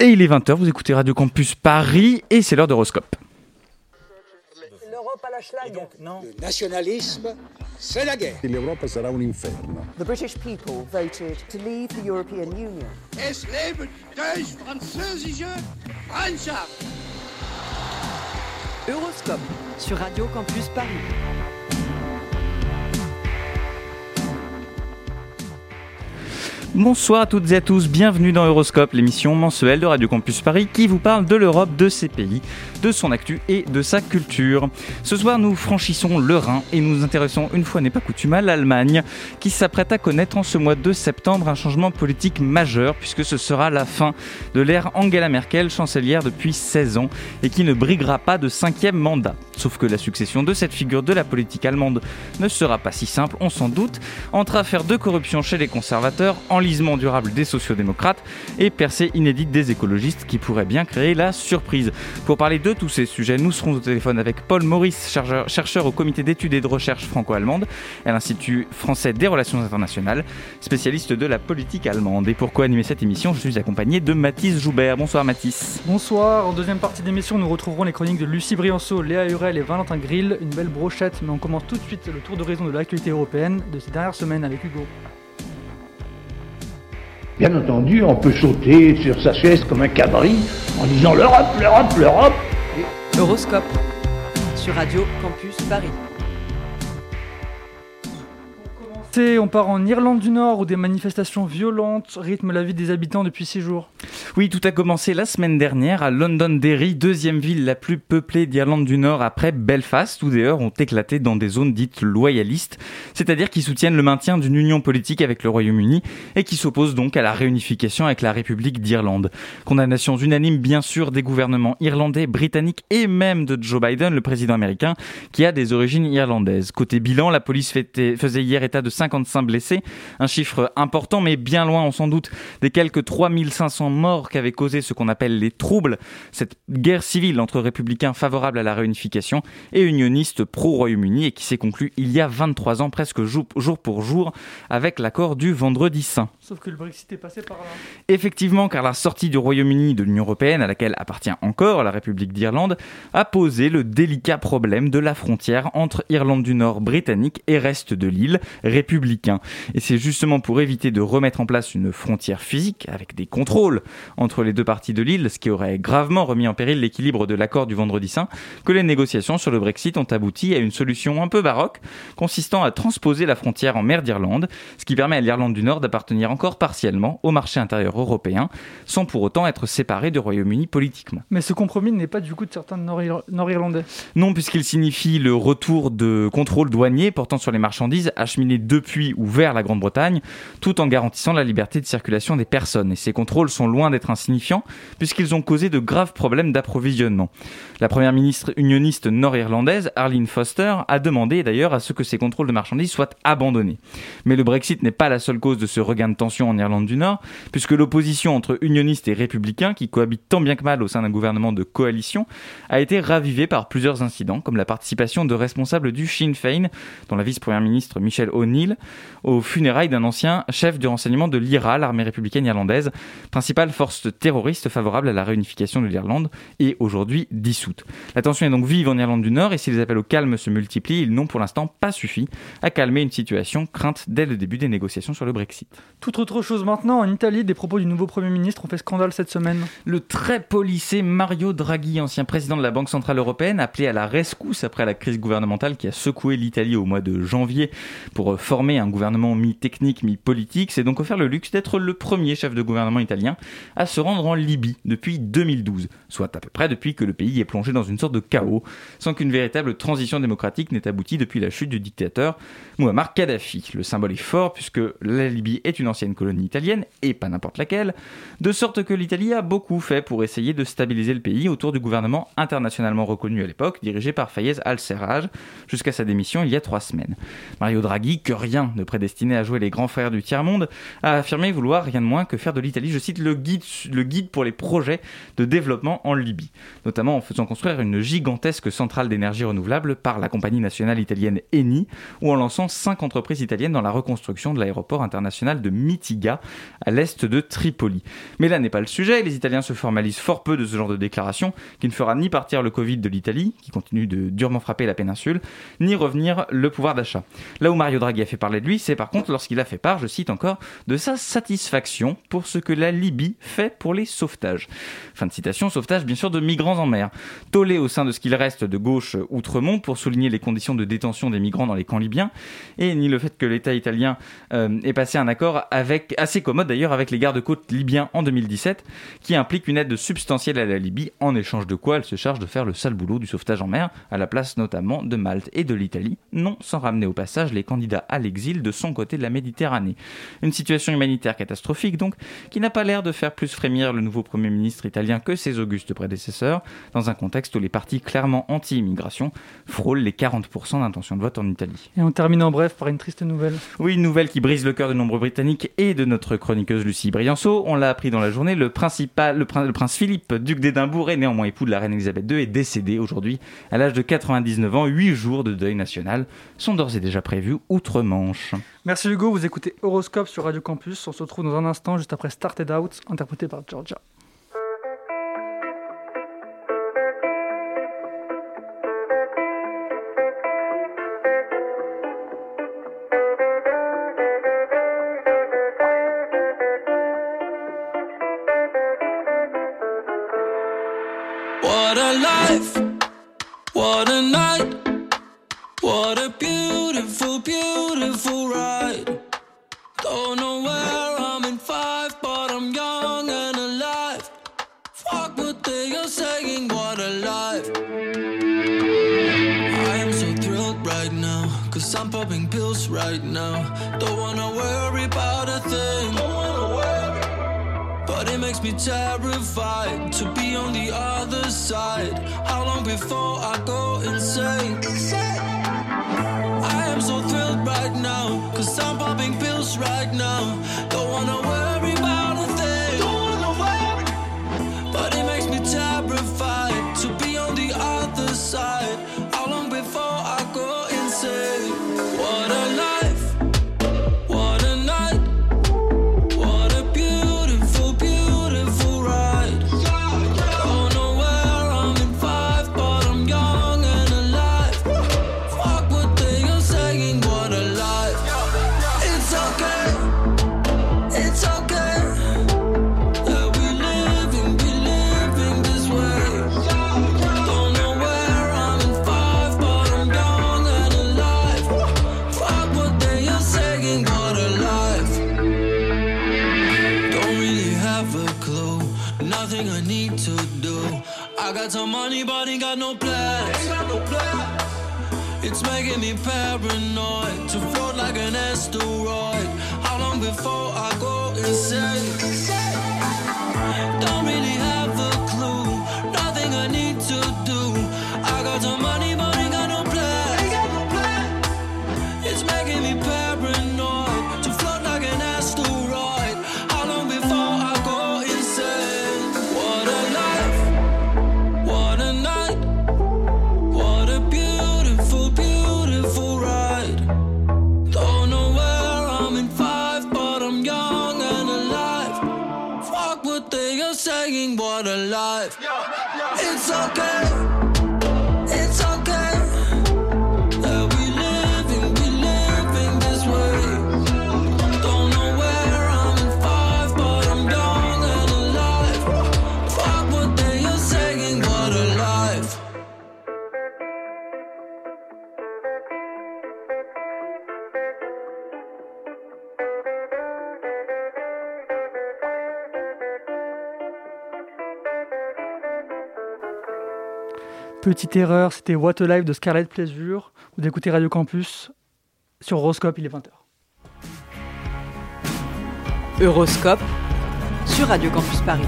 Et il est 20h, vous écoutez Radio Campus Paris et c'est l'heure d'Horoscope. L'Europe à la schlag. non. Le nationalisme, c'est la guerre. L'Europa sarà un inferno. The British people voted to leave the European Union. Es lebe die französische Freundschaft! Euroscope sur Radio Campus Paris. Bonsoir à toutes et à tous, bienvenue dans Euroscope, l'émission mensuelle de Radio Campus Paris qui vous parle de l'Europe, de ses pays, de son actu et de sa culture. Ce soir, nous franchissons le Rhin et nous intéressons une fois n'est pas coutume à l'Allemagne qui s'apprête à connaître en ce mois de septembre un changement politique majeur puisque ce sera la fin de l'ère Angela Merkel, chancelière depuis 16 ans et qui ne briguera pas de cinquième mandat. Sauf que la succession de cette figure de la politique allemande ne sera pas si simple, on s'en doute, entre affaires de corruption chez les conservateurs, enlisement durable des sociodémocrates et percée inédite des écologistes qui pourrait bien créer la surprise. Pour parler de tous ces sujets, nous serons au téléphone avec Paul Maurice, chercheur, au comité d'études et de recherche franco-allemande à l'Institut français des relations internationales, spécialiste de la politique allemande. Et pour co-animer cette émission, je suis accompagné de Mathis Joubert. Bonsoir Mathis. Bonsoir, en deuxième partie d'émission, nous retrouverons les chroniques de Lucie Brianceau, Léa Hurel et Valentin Grill, une belle brochette, mais on commence tout de suite le tour d'horizon de l'actualité européenne de ces dernières semaines avec Hugo. Bien entendu, on peut sauter sur sa chaise comme un cabri en disant l'Europe, l'Europe, l'Europe. Euroscope sur Radio Campus Paris. On part en Irlande du Nord où des manifestations violentes rythment la vie des habitants depuis six jours. Oui, tout a commencé la semaine dernière à Londonderry, deuxième ville la plus peuplée d'Irlande du Nord après Belfast, où des heurts ont éclaté dans des zones dites loyalistes, c'est-à-dire qui soutiennent le maintien d'une union politique avec le Royaume-Uni et qui s'opposent donc à la réunification avec la République d'Irlande. Condamnation unanime bien sûr des gouvernements irlandais, britanniques et même de Joe Biden, le président américain, qui a des origines irlandaises. Côté bilan, la police faisait hier état de 55 blessés, un chiffre important mais bien loin, on s'en doute, des quelques 3500 morts qu'avaient causé ce qu'on appelle les troubles, cette guerre civile entre républicains favorables à la réunification et unionistes pro-Royaume-Uni et qui s'est conclue il y a 23 ans, presque jour pour jour, avec l'accord du Vendredi Saint. Sauf que le Brexit est passé par là. Effectivement, car la sortie du Royaume-Uni de l'Union européenne, à laquelle appartient encore la République d'Irlande, a posé le délicat problème de la frontière entre Irlande du Nord britannique et reste de l'île républicain. Et c'est justement pour éviter de remettre en place une frontière physique avec des contrôles entre les deux parties de l'île, ce qui aurait gravement remis en péril l'équilibre de l'accord du Vendredi Saint, que les négociations sur le Brexit ont abouti à une solution un peu baroque, consistant à transposer la frontière en mer d'Irlande, ce qui permet à l'Irlande du Nord d'appartenir encore partiellement au marché intérieur européen, sans pour autant être séparée du Royaume-Uni politiquement. Mais ce compromis n'est pas du coup de certains Nord-Ir- Nord-Irlandais. Non, puisqu'il signifie le retour de contrôles douaniers portant sur les marchandises acheminées depuis ou vers la Grande-Bretagne, tout en garantissant la liberté de circulation des personnes. Et ces contrôles sont loin d'être insignifiants, puisqu'ils ont causé de graves problèmes d'approvisionnement. La première ministre unioniste nord-irlandaise, Arlene Foster, a demandé d'ailleurs à ce que ces contrôles de marchandises soient abandonnés. Mais le Brexit n'est pas la seule cause de ce regain de tension en Irlande du Nord, puisque l'opposition entre unionistes et républicains, qui cohabitent tant bien que mal au sein d'un gouvernement de coalition, a été ravivée par plusieurs incidents, comme la participation de responsables du Sinn Féin, dont la vice-première ministre Michelle O'Neill, aux funérailles d'un ancien chef du renseignement de l'IRA, l'armée républicaine irlandaise, principale force terroriste favorable à la réunification de l'Irlande, et aujourd'hui dissoute. La tension est donc vive en Irlande du Nord, et si les appels au calme se multiplient, ils n'ont pour l'instant pas suffi à calmer une situation crainte dès le début des négociations sur le Brexit. Autre chose maintenant, en Italie, des propos du nouveau Premier ministre ont fait scandale cette semaine. Le très policé Mario Draghi, ancien président de la Banque Centrale Européenne, appelé à la rescousse après la crise gouvernementale qui a secoué l'Italie au mois de janvier pour former un gouvernement mi-technique, mi-politique, s'est donc offert le luxe d'être le premier chef de gouvernement italien à se rendre en Libye depuis 2012, soit à peu près depuis que le pays est plongé dans une sorte de chaos, sans qu'une véritable transition démocratique n'ait abouti depuis la chute du dictateur Muammar Kadhafi. Le symbole est fort puisque la Libye est une ancienne colonie italienne, et pas n'importe laquelle, de sorte que l'Italie a beaucoup fait pour essayer de stabiliser le pays autour du gouvernement internationalement reconnu à l'époque, dirigé par Fayez al-Serraj, jusqu'à sa démission il y a trois semaines. Mario Draghi, que rien ne prédestinait à jouer les grands frères du tiers-monde, a affirmé vouloir rien de moins que faire de l'Italie, je cite, le guide, le guide pour les projets de développement en Libye, notamment en faisant construire une gigantesque centrale d'énergie renouvelable par la compagnie nationale italienne Eni, ou en lançant cinq entreprises italiennes dans la reconstruction de l'aéroport international de Mitiga, à l'est de Tripoli. Mais là n'est pas le sujet, les Italiens se formalisent fort peu de ce genre de déclaration, qui ne fera ni partir le Covid de l'Italie, qui continue de durement frapper la péninsule, ni revenir le pouvoir d'achat. Là où Mario Draghi a fait parler de lui, c'est par contre lorsqu'il a fait part, je cite encore, de sa satisfaction pour ce que la Libye fait pour les sauvetages. Fin de citation, sauvetage bien sûr de migrants en mer. Tollé au sein de ce qu'il reste de gauche outremont pour souligner les conditions de détention des migrants dans les camps libyens, et ni le fait que l'État italien euh, ait passé un accord avec, assez commode d'ailleurs avec les gardes-côtes libyens en 2017, qui implique une aide substantielle à la Libye, en échange de quoi elle se charge de faire le sale boulot du sauvetage en mer, à la place notamment de Malte et de l'Italie, non sans ramener au passage les candidats à l'exil de son côté de la Méditerranée. Une situation humanitaire catastrophique donc, qui n'a pas l'air de faire plus frémir le nouveau Premier ministre italien que ses augustes prédécesseurs, dans un contexte où les partis clairement anti-immigration frôlent les 40% d'intention de vote en Italie. Et on termine en bref par une triste nouvelle. Oui, une nouvelle qui brise le cœur de nombreux Britanniques et de notre chroniqueuse Lucie Brianceau. On l'a appris dans la journée, le, principal, le, prince Philippe, duc d'Édimbourg et néanmoins époux de la reine Elisabeth II, est décédé aujourd'hui à l'âge de 99 ans. Huit jours de deuil national sont d'ores et déjà prévus outre-Manche. Merci Hugo, vous écoutez Horoscope sur Radio Campus. On se retrouve dans un instant juste après Started Out, interprété par Georgia. I'm popping pills right now. Don't wanna worry about a thing. Don't wanna worry. But it makes me terrified to be on the other side. How long before I go insane? I am so thrilled right now, cause I'm popping pills right now. Don't wanna Petite erreur, c'était What a Life de Scarlett Pleasure. Vous écoutez Radio Campus sur Horoscope, il est 20h. Euroscope sur Radio Campus Paris.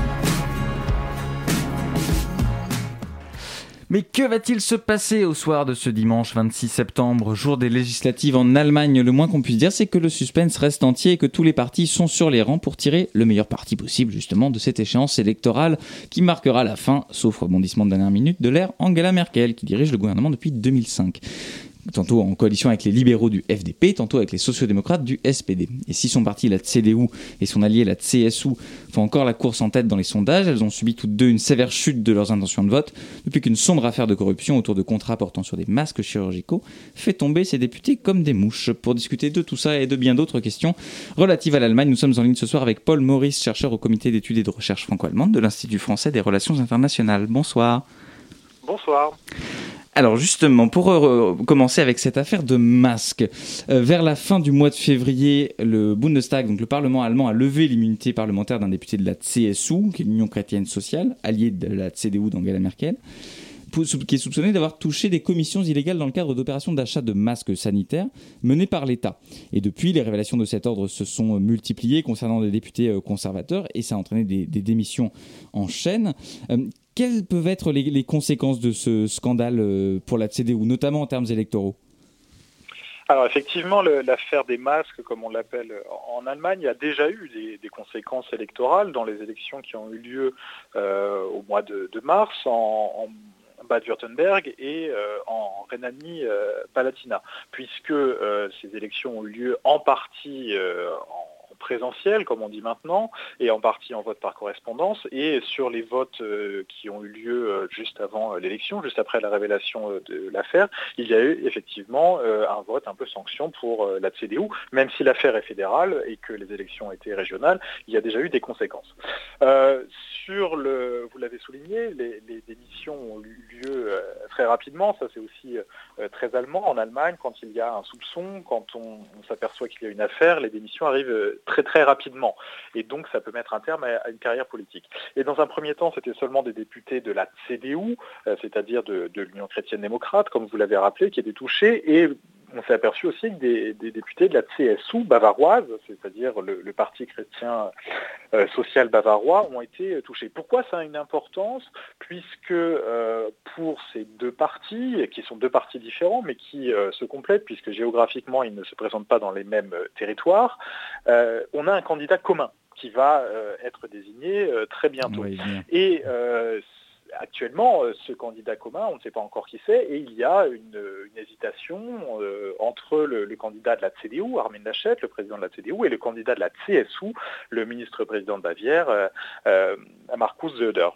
Mais que va-t-il se passer au soir de ce dimanche 26 septembre, jour des législatives en Allemagne? Le moins qu'on puisse dire, c'est que le suspense reste entier et que tous les partis sont sur les rangs pour tirer le meilleur parti possible, justement, de cette échéance électorale qui marquera la fin, sauf rebondissement de dernière minute, de l'ère Angela Merkel, qui dirige le gouvernement depuis 2005. Tantôt en coalition avec les libéraux du FDP, tantôt avec les sociodémocrates du SPD. Et si son parti, la CDU, et son allié, la CSU, font encore la course en tête dans les sondages, elles ont subi toutes deux une sévère chute de leurs intentions de vote depuis qu'une sombre affaire de corruption autour de contrats portant sur des masques chirurgicaux fait tomber ces députés comme des mouches. Pour discuter de tout ça et de bien d'autres questions relatives à l'Allemagne, nous sommes en ligne ce soir avec Paul Maurice, chercheur au comité d'études et de recherche franco-allemande de l'Institut français des relations internationales. Bonsoir. Bonsoir. Alors justement, pour euh, commencer avec cette affaire de masques, euh, vers la fin du mois de février, le Bundestag, donc le Parlement allemand, a levé l'immunité parlementaire d'un député de la CSU, qui est l'Union chrétienne sociale, alliée de la CDU d'Angela Merkel, qui est soupçonné d'avoir touché des commissions illégales dans le cadre d'opérations d'achat de masques sanitaires menées par l'État. Et depuis, les révélations de cet ordre se sont multipliées concernant des députés euh, conservateurs et ça a entraîné des, démissions en chaîne. Quelles peuvent être les, conséquences de ce scandale euh, pour la CDU, notamment en termes électoraux? Alors effectivement, l'affaire des masques, comme on l'appelle en Allemagne, a déjà eu des, conséquences électorales dans les élections qui ont eu lieu euh, au mois de, mars en, en Bade-Württemberg et euh, en Rhénanie-Palatinat, puisque ces élections ont eu lieu en partie en présentiel, comme on dit maintenant, et en partie en vote par correspondance, et sur les votes euh, qui ont eu lieu euh, juste avant euh, l'élection, juste après la révélation de l'affaire, il y a eu effectivement un vote un peu sanction pour la CDU, même si l'affaire est fédérale et que les élections étaient régionales, il y a déjà eu des conséquences. Sur le, vous l'avez souligné, les, démissions ont eu lieu très rapidement, ça c'est aussi très allemand. En Allemagne, quand il y a un soupçon, quand on, on s'aperçoit qu'il y a une affaire, les démissions arrivent très très rapidement. Et donc ça peut mettre un terme à, une carrière politique. Et dans un premier temps, c'était seulement des députés de la CDU, euh, c'est-à-dire de, de l'Union chrétienne démocrate, comme vous l'avez rappelé, qui étaient touchés. Et on s'est aperçu aussi que des, des députés de la CSU bavaroise, c'est-à-dire le, le Parti chrétien euh, social bavarois, ont été touchés. Pourquoi ça a une importance? Puisque euh, pour ces deux partis, qui sont deux partis différents, mais qui euh, se complètent, puisque géographiquement ils ne se présentent pas dans les mêmes territoires, on a un candidat commun qui va être désigné très bientôt. Et euh, actuellement, euh, ce candidat commun, on ne sait pas encore qui c'est, et il y a une, hésitation euh, entre le, le candidat de la CDU, Armin Laschet, le président de la CDU, et le candidat de la CSU, le ministre-président de Bavière, euh, euh, Markus Söder.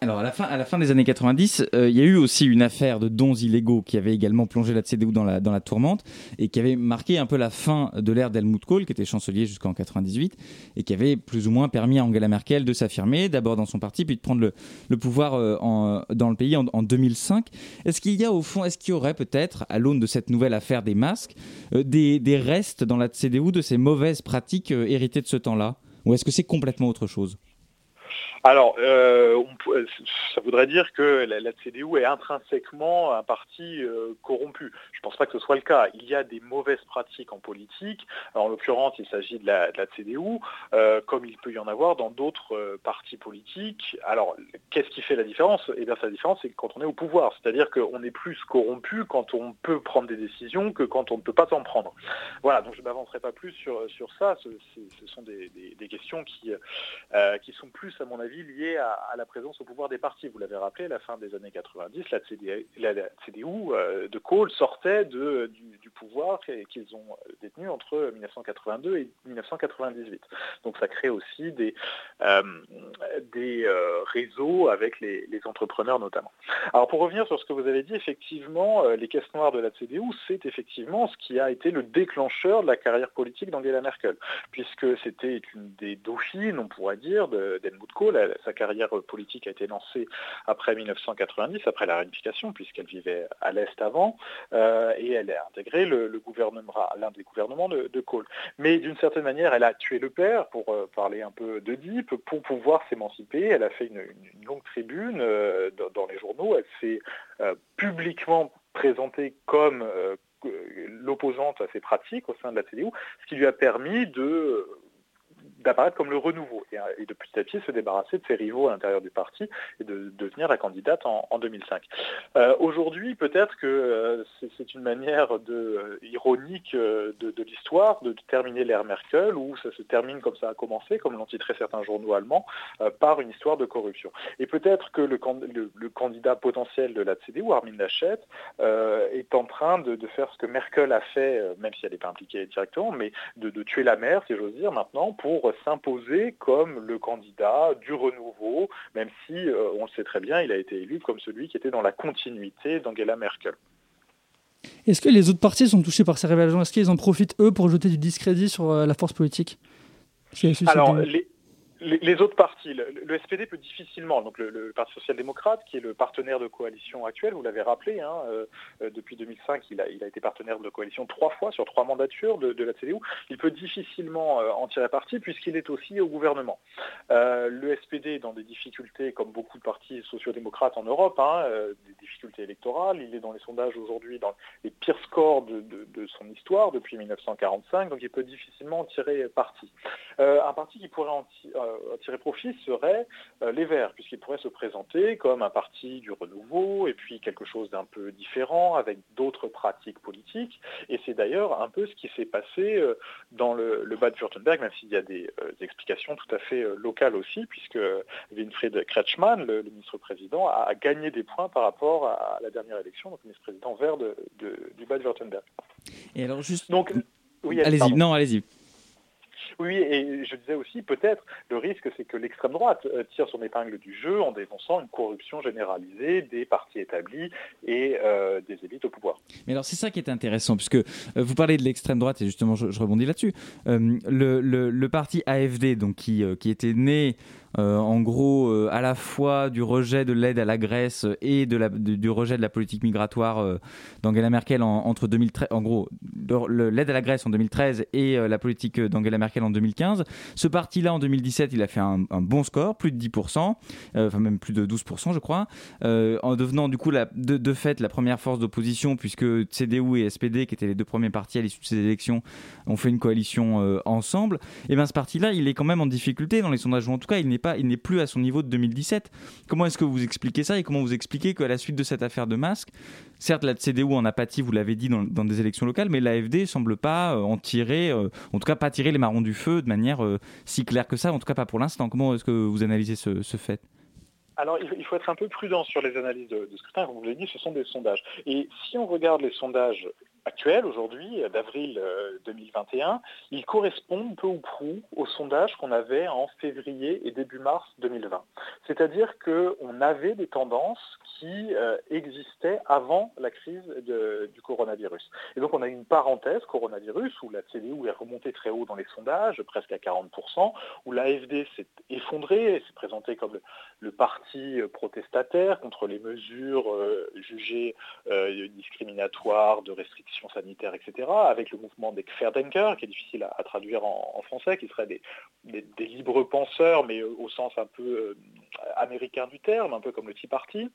Alors à la fin, à la fin des années 90, euh, il y a eu aussi une affaire de dons illégaux qui avait également plongé la CDU dans la, tourmente et qui avait marqué un peu la fin de l'ère d'Helmut Kohl, qui était chancelier jusqu'en 98 et qui avait plus ou moins permis à Angela Merkel de s'affirmer, d'abord dans son parti, puis de prendre le, pouvoir euh, dans le pays en, en 2005. Est-ce qu'il y a au fond, est-ce qu'il y aurait peut-être, à l'aune de cette nouvelle affaire des masques, euh, des, des restes dans la CDU de ces mauvaises pratiques héritées de ce temps-là? Ou est-ce que c'est complètement autre chose? Alors, euh, ça voudrait dire que la, CDU est intrinsèquement un parti euh, corrompu. Je ne pense pas que ce soit le cas. Il y a des mauvaises pratiques en politique. En l'occurrence, il s'agit de la, CDU, euh, comme il peut y en avoir dans d'autres partis politiques. Alors, qu'est-ce qui fait la différence? Eh bien, la différence, c'est quand on est au pouvoir. C'est-à-dire qu'on est plus corrompu quand on peut prendre des décisions que quand on ne peut pas en prendre. Voilà, donc je ne m'avancerai pas plus sur, sur ça. Ce, sont des, des- questions qui, qui sont plus, à mon avis, liées à, à la présence au pouvoir des partis. Vous l'avez rappelé, à la fin des années 90, la, CD la- la CDU euh, de Kohl sortait du, pouvoir qu'ils ont détenu entre 1982 et 1998. Donc ça crée aussi des, euh, euh, réseaux avec les, entrepreneurs notamment. Alors pour revenir sur ce que vous avez dit, effectivement, euh, les caisses noires de la CDU, c'est effectivement ce qui a été le déclencheur de la carrière politique d'Angela Merkel, puisque c'était une des dauphines, on pourrait dire, d'Helmut Kohl. Sa carrière politique a été lancée après 1990, après la réunification, puisqu'elle vivait à l'Est avant, euh, et elle a intégré l'un des gouvernements de, Kohl. Mais d'une certaine manière, elle a tué le père, pour euh, parler un peu Deep, pour pouvoir s'émanciper. Elle a fait une, longue tribune euh, dans, dans les journaux. Elle s'est publiquement présentée comme l'opposante à ces pratiques au sein de la CDU, ce qui lui a permis de d'apparaître comme le renouveau et, de petit à petit se débarrasser de ses rivaux à l'intérieur du parti et de, devenir la candidate en, en 2005. Euh, Aujourd'hui, peut-être que euh, c'est une manière de, euh, ironique de, de l'histoire de, terminer l'ère Merkel, où ça se termine comme ça a commencé, comme l'ont titré certains journaux allemands, par une histoire de corruption. Et peut-être que le, candidat potentiel de la CDU, Armin Laschet, est en train de, faire ce que Merkel a fait, même si elle n'est pas impliquée directement, mais de, tuer la mer, si j'ose dire, maintenant, pour s'imposer comme le candidat du renouveau, même si, euh, on le sait très bien, il a été élu comme celui qui était dans la continuité d'Angela Merkel. Est-ce que les autres partis sont touchés par ces révélations? Est-ce qu'ils en profitent, eux, pour jeter du discrédit sur euh, la force politique? Alors, les, les, autres partis, le, SPD peut difficilement, donc le, Parti social-démocrate, qui est le partenaire de coalition actuel, vous l'avez rappelé, hein, euh, euh depuis 2005, il a, été partenaire de coalition trois fois sur trois mandatures de, la CDU. Il peut difficilement euh, en tirer parti puisqu'il est aussi au gouvernement. Le SPD est dans des difficultés, comme beaucoup de partis sociaux-démocrates en Europe, hein, des difficultés électorales. Il est dans les sondages aujourd'hui dans les pires scores de, son histoire depuis 1945, donc il peut difficilement en tirer parti. un parti qui pourrait en tirer tirer profit serait euh, les Verts, puisqu'ils pourraient se présenter comme un parti du renouveau et puis quelque chose d'un peu différent avec d'autres pratiques politiques. Et c'est d'ailleurs un peu ce qui s'est passé euh, dans le, le Bad-Württemberg, même s'il y a des explications tout à fait locales aussi, puisque Winfried Kretschmann, le, le ministre-président, a, gagné des points par rapport à la dernière élection, donc ministre-président vert de, de, du Bad-Württemberg. Et alors juste... Donc, oui, allez-y, non, allez-y. Oui, et je disais aussi, peut-être, le risque, c'est que l'extrême droite euh, tire son épingle du jeu en dénonçant une corruption généralisée des partis établis et euh, des élites au pouvoir. Mais alors, c'est ça qui est intéressant, puisque euh, vous parlez de l'extrême droite, et justement, je, rebondis là-dessus. Le, le, parti AFD, donc, qui, qui était né euh, en gros euh, à la fois du rejet de l'aide à la Grèce et de du rejet de la politique migratoire euh, d'Angela Merkel en, entre 2013, en gros l'aide à la Grèce en 2013 et la politique d'Angela Merkel en 2015. Ce parti-là en 2017, il a fait un, bon score, plus de 10%, euh, enfin même plus de 12% je crois, en devenant du coup de, fait la première force d'opposition puisque CDU et SPD, qui étaient les deux premiers partis à l'issue de ces élections, ont fait une coalition ensemble. Et bien ce parti-là, il est quand même en difficulté dans les sondages, ou en tout cas il n'est pas, il n'est plus à son niveau de 2017. Comment est-ce que vous expliquez ça et comment vous expliquez qu'à la suite de cette affaire de masque, certes la CDU en apathie, vous l'avez dit dans, des élections locales, mais l'AFD semble pas euh, en tirer, euh, en tout cas pas tirer les marrons du feu de manière euh, si claire que ça, en tout cas pas pour l'instant. Comment est-ce que vous analysez ce, ce fait? Alors, il faut être un peu prudent sur les analyses de, de scrutin. Comme vous l'avez dit, ce sont des sondages. Et si on regarde les sondages actuels aujourd'hui, d'avril 2021, ils correspondent peu ou prou aux sondages qu'on avait en février et début mars 2020. C'est-à-dire qu'on avait des tendances qui euh, existaient avant la crise du coronavirus. Et donc on a une parenthèse coronavirus où la CDU est remontée très haut dans les sondages, presque à 40%, où l'AFD s'est effondrée, s'est présentée comme le, parti protestataire contre les mesures euh, jugées euh, discriminatoires, de restrictions sanitaires, etc., avec le mouvement des Querdenker, qui est difficile à, traduire en, français, qui seraient des, des, libres penseurs, mais au sens un peu euh, américain du terme, un peu comme le Tea Party.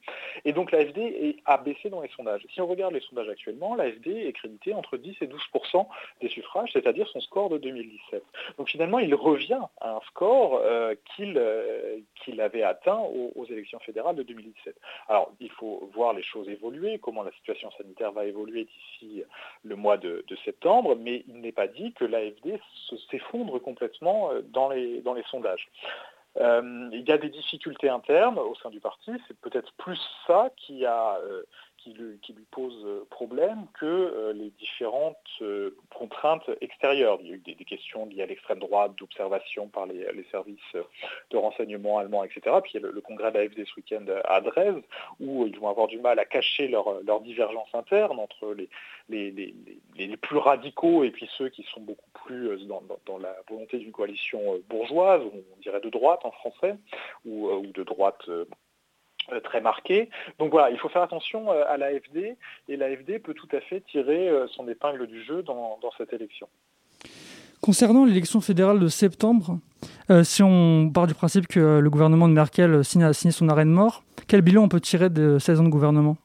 Et donc l'AFD a baissé dans les sondages. Si on regarde les sondages actuellement, l'AFD est crédité entre 10 et 12% des suffrages, c'est-à-dire son score de 2017. Donc finalement, il revient à un score euh, qu'il euh, qu'il avait atteint aux, élections fédérales de 2017. Alors, il faut voir les choses évoluer, comment la situation sanitaire va évoluer d'ici le mois de, septembre, mais il n'est pas dit que l'AFD s'effondre complètement euh, dans les sondages. Euh, il y a des difficultés internes au sein du parti, c'est peut-être plus ça qui a euh, qui, lui pose problème que euh, les différentes euh, contraintes extérieures. Il y a eu des, questions liées à l'extrême droite, d'observation par les, services de renseignement allemands, etc. Puis il y a le, congrès de l'AFD ce week-end à Dresde, où ils vont avoir du mal à cacher leurs leur divergences internes entre les, plus radicaux et puis ceux qui sont beaucoup plus dans, la volonté d'une coalition bourgeoise, on dirait de droite en français, ou, de droite euh, très marqué. Donc voilà, il faut faire attention euh, à l'AFD et l'AFD peut tout à fait tirer euh, son épingle du jeu dans, dans cette élection. Concernant l'élection fédérale de septembre, euh, si on part du principe que le gouvernement de Merkel signe, a signé son arrêt de mort, quel bilan on peut tirer de 16 ans de gouvernement?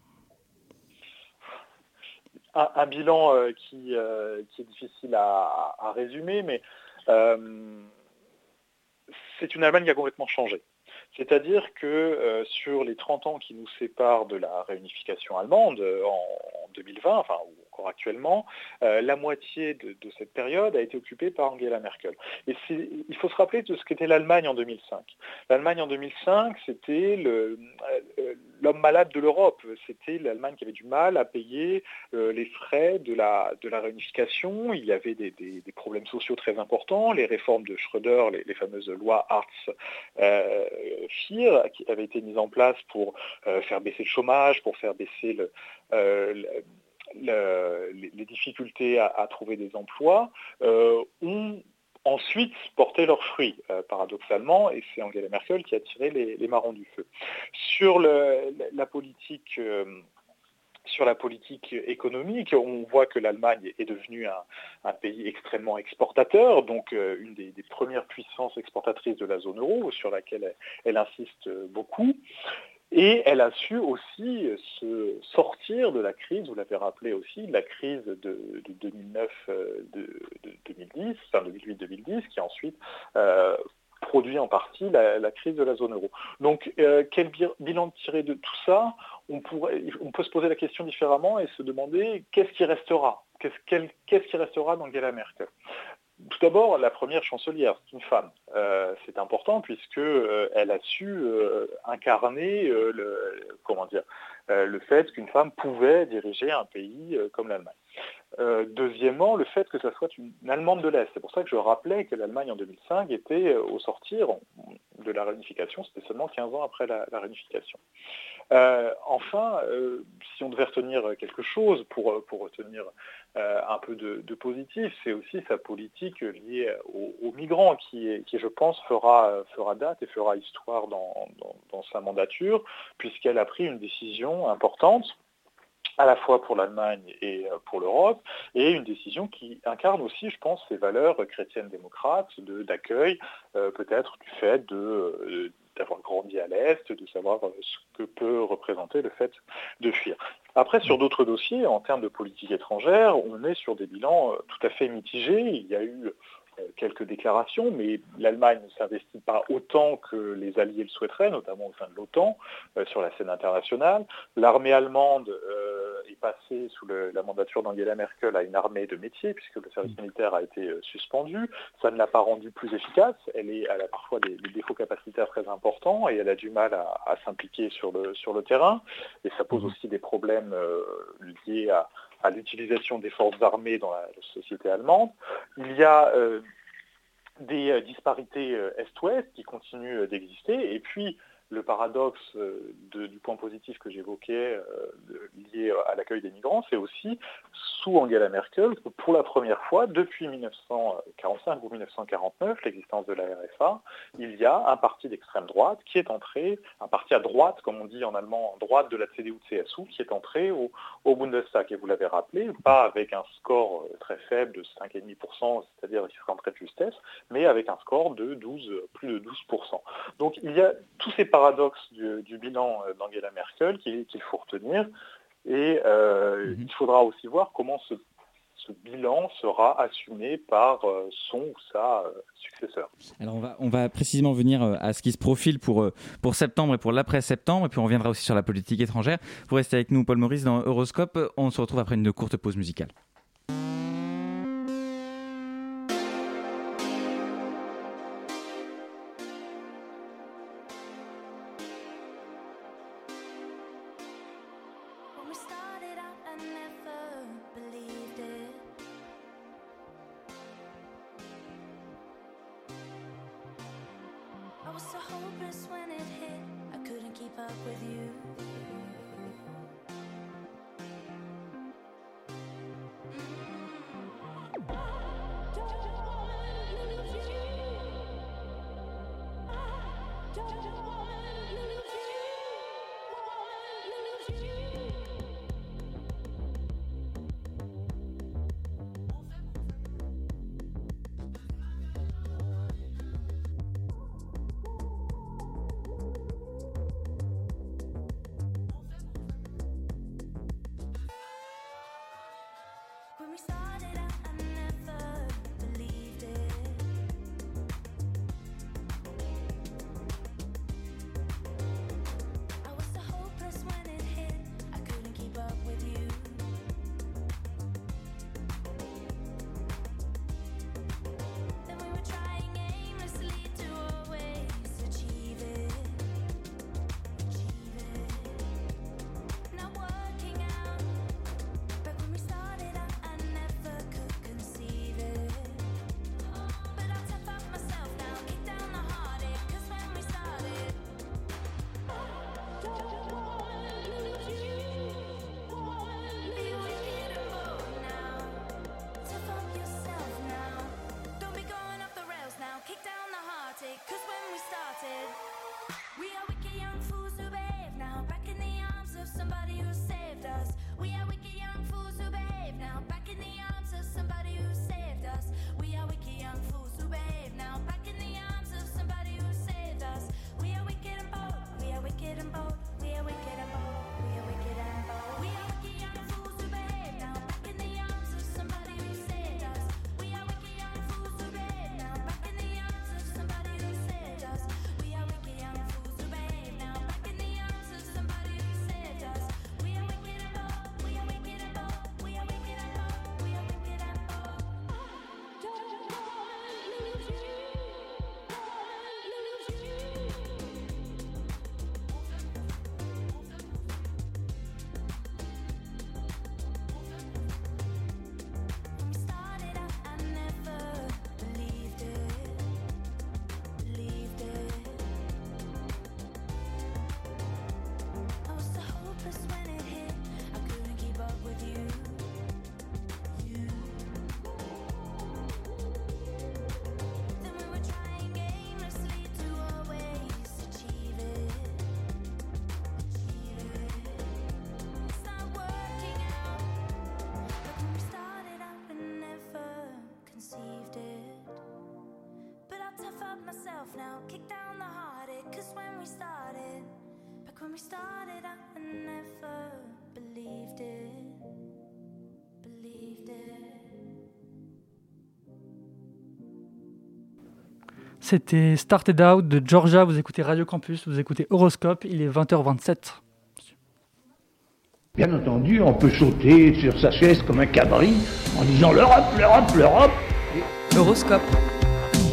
Un, un, bilan euh, qui, euh, qui, est difficile à, à résumer, mais c'est une Allemagne qui a complètement changé. C'est-à-dire que euh, sur les 30 ans qui nous séparent de la réunification allemande euh, en, en 2020, enfin actuellement, euh, la moitié de, cette période a été occupée par Angela Merkel. Et il faut se rappeler de ce qu'était l'Allemagne en 2005. L'Allemagne en 2005, c'était le- euh, l'homme malade de l'Europe. C'était l'Allemagne qui avait du mal à payer euh, les frais de la, de la réunification. Il y avait des, problèmes sociaux très importants. Les réformes de Schröder, les, fameuses lois Hartz, euh, qui avaient été mises en place pour euh, faire baisser le chômage, pour faire baisser le, euh, le- le- les, difficultés à, trouver des emplois, euh, ont ensuite porté leurs fruits, euh, paradoxalement, et c'est Angela Merkel qui a tiré les, marrons du feu. Sur la, politique... euh, sur la politique économique, on voit que l'Allemagne est devenue un, pays extrêmement exportateur, donc une des, premières puissances exportatrices de la zone euro, sur laquelle elle, elle insiste beaucoup. Et elle a su aussi se sortir de la crise, vous l'avez rappelé aussi, de la crise de, de 2009, euh, de, de 2010, enfin 2008-2010, qui ensuite euh, produit en partie la, crise de la zone euro. Donc euh, quel bi- bilan tirer de tout ça? On, peut se poser la question différemment et se demander qu'est-ce qui restera? Qu'est-ce qui restera d'Angela Merkel? Tout d'abord, la première chancelière, c'est une femme. Euh, c'est important puisque euh, elle a su euh, incarner le, comment dire, le fait qu'une femme pouvait diriger un pays comme l'Allemagne. Euh, deuxièmement, le fait que ça soit une, Allemande de l'Est. C'est pour ça que je rappelais que l'Allemagne en 2005 était euh, au sortir de la réunification, c'était seulement 15 ans après la, réunification. Euh, enfin, si on devait retenir quelque chose pour, retenir un peu de, positif, c'est aussi sa politique liée aux, migrants qui, je pense, fera, date et fera histoire dans sa mandature, puisqu'elle a pris une décision importante à la fois pour l'Allemagne et euh, pour l'Europe, et une décision qui incarne aussi, je pense, ces valeurs chrétiennes démocrates d'accueil, euh, peut-être du fait de, euh, d'avoir grandi à l'Est, de savoir ce que peut représenter le fait de fuir. Après, sur d'autres dossiers, en termes de politique étrangère, on est sur des bilans tout à fait mitigés. Il y a eu quelques déclarations, mais l'Allemagne ne s'investit pas autant que les alliés le souhaiteraient, notamment au sein de l'OTAN, euh, sur la scène internationale. L'armée allemande euh, est passée sous le- la mandature d'Angela Merkel à une armée de métier, puisque le service militaire a été euh, suspendu. Ça ne l'a pas rendue plus efficace. Elle, est, elle a parfois des, des défauts capacitaires très importants et elle a du mal à, à s'impliquer sur le, sur le terrain. Et ça pose aussi des problèmes euh, liés à, à l'utilisation des forces armées dans la, société allemande. Il y a euh, des euh, disparités euh, Est-Ouest qui continuent d'exister. Et puis, le paradoxe euh, de- du point positif que j'évoquais euh, de- lié à l'accueil des migrants, c'est aussi sous Angela Merkel pour la première fois depuis 1945 ou 1949, l'existence de la RFA, il y a un parti d'extrême droite qui est entré, un parti à droite, comme on dit en allemand, droite de la CDU-CSU, qui est entré au, Bundestag. Et vous l'avez rappelé, pas avec un score euh, très faible de 5,5%, c'est-à-dire il serait entré de justesse, mais avec un score de 12, euh, plus de 12%. Donc il y a tous ces paradoxes du, du bilan euh, d'Angela Merkel qu'il faut retenir. Et euh, il faudra aussi voir comment ce, ce bilan sera assumé par euh, son ou sa successeur. Alors on va, on va précisément venir à ce qui se profile pour, pour septembre et pour l'après-septembre, et puis on reviendra aussi sur la politique étrangère. Vous restez avec nous, Paul Maurice, dans Euroscope. On se retrouve après une courte pause musicale. Up myself now, kick down the heartache. Cause when we started, back when we started out, I never believed it. Believed it. C'était Started Out de Georgia. Vous écoutez Radio Campus, vous écoutez Horoscope. Il est 20h27. Bien entendu, on peut sauter sur sa chaise comme un cabri en disant l'Europe, l'Europe, l'Europe. Horoscope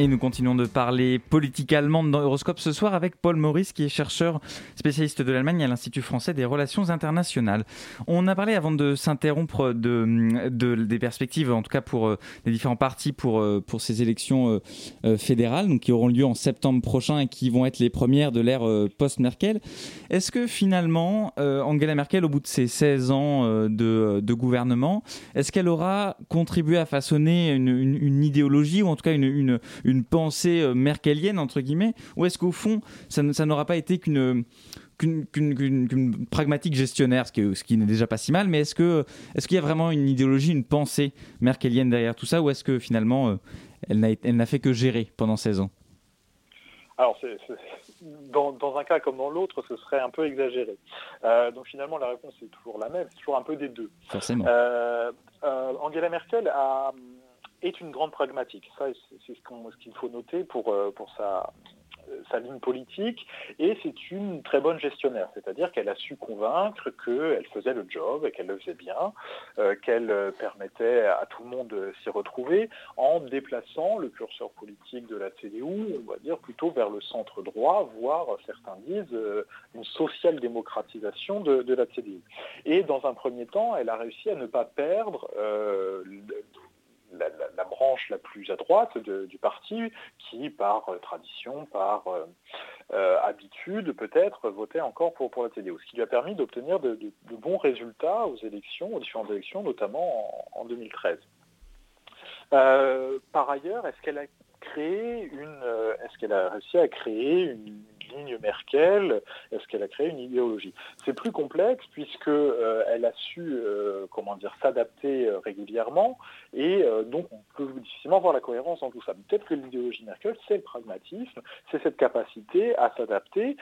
Et nous continuons de parler politique allemande dans Euroscope ce soir avec Paul Maurice, qui est chercheur spécialiste de l'Allemagne à l'Institut français des relations internationales. On a parlé avant de s'interrompre de, de- des perspectives, en tout cas pour euh, les différents partis pour, euh, pour ces élections euh, euh, fédérales, donc qui auront lieu en septembre prochain et qui vont être les premières de l'ère euh, post-Merkel. Est-ce que finalement, euh, Angela Merkel, au bout de ses 16 ans euh, de, de gouvernement, est-ce qu'elle aura contribué à façonner une, une- idéologie ou en tout cas une, une pensée euh, merkelienne, entre guillemets Ou est-ce qu'au fond, ça, n'aura pas été qu'une pragmatique gestionnaire, ce qui, ce qui n'est déjà pas si mal, mais est-ce qu'il y a vraiment une idéologie, une pensée merkelienne derrière tout ça, ou est-ce que finalement, euh, elle n'a fait que gérer pendant 16 ans? Alors, dans, dans un cas comme dans l'autre, ce serait un peu exagéré. Euh, donc finalement, la réponse est toujours la même, c'est toujours un peu des deux. Forcément. Euh, Angela Merkel a- est une grande pragmatique. Ça, c'est ce qu'il faut noter pour, euh, pour sa, sa ligne politique. Et c'est une très bonne gestionnaire. C'est-à-dire qu'elle a su convaincre qu'elle faisait le job et qu'elle le faisait bien, euh, qu'elle euh, permettait à tout le monde de s'y retrouver en déplaçant le curseur politique de la CDU, on va dire, plutôt vers le centre droit, voire certains disent une social-démocratisation de, de la CDU. Et dans un premier temps, elle a réussi à ne pas perdre la, branche la plus à droite du parti, qui par euh, tradition, par euh, euh, habitude peut-être, votait encore pour, pour la CDU, ce qui lui a permis d'obtenir de, bons résultats aux élections, aux différentes élections, notamment en, en 2013. Euh, par ailleurs, est-ce qu'elle a créé une, est-ce qu'elle a réussi à créer une ligne Merkel Est-ce qu'elle a créé une idéologie? C'est plus complexe puisque euh, elle a su, euh, comment dire, s'adapter euh, régulièrement et donc on peut difficilement voir la cohérence dans tout ça. Peut-être que l'idéologie Merkel, c'est le pragmatisme, c'est cette capacité à s'adapter.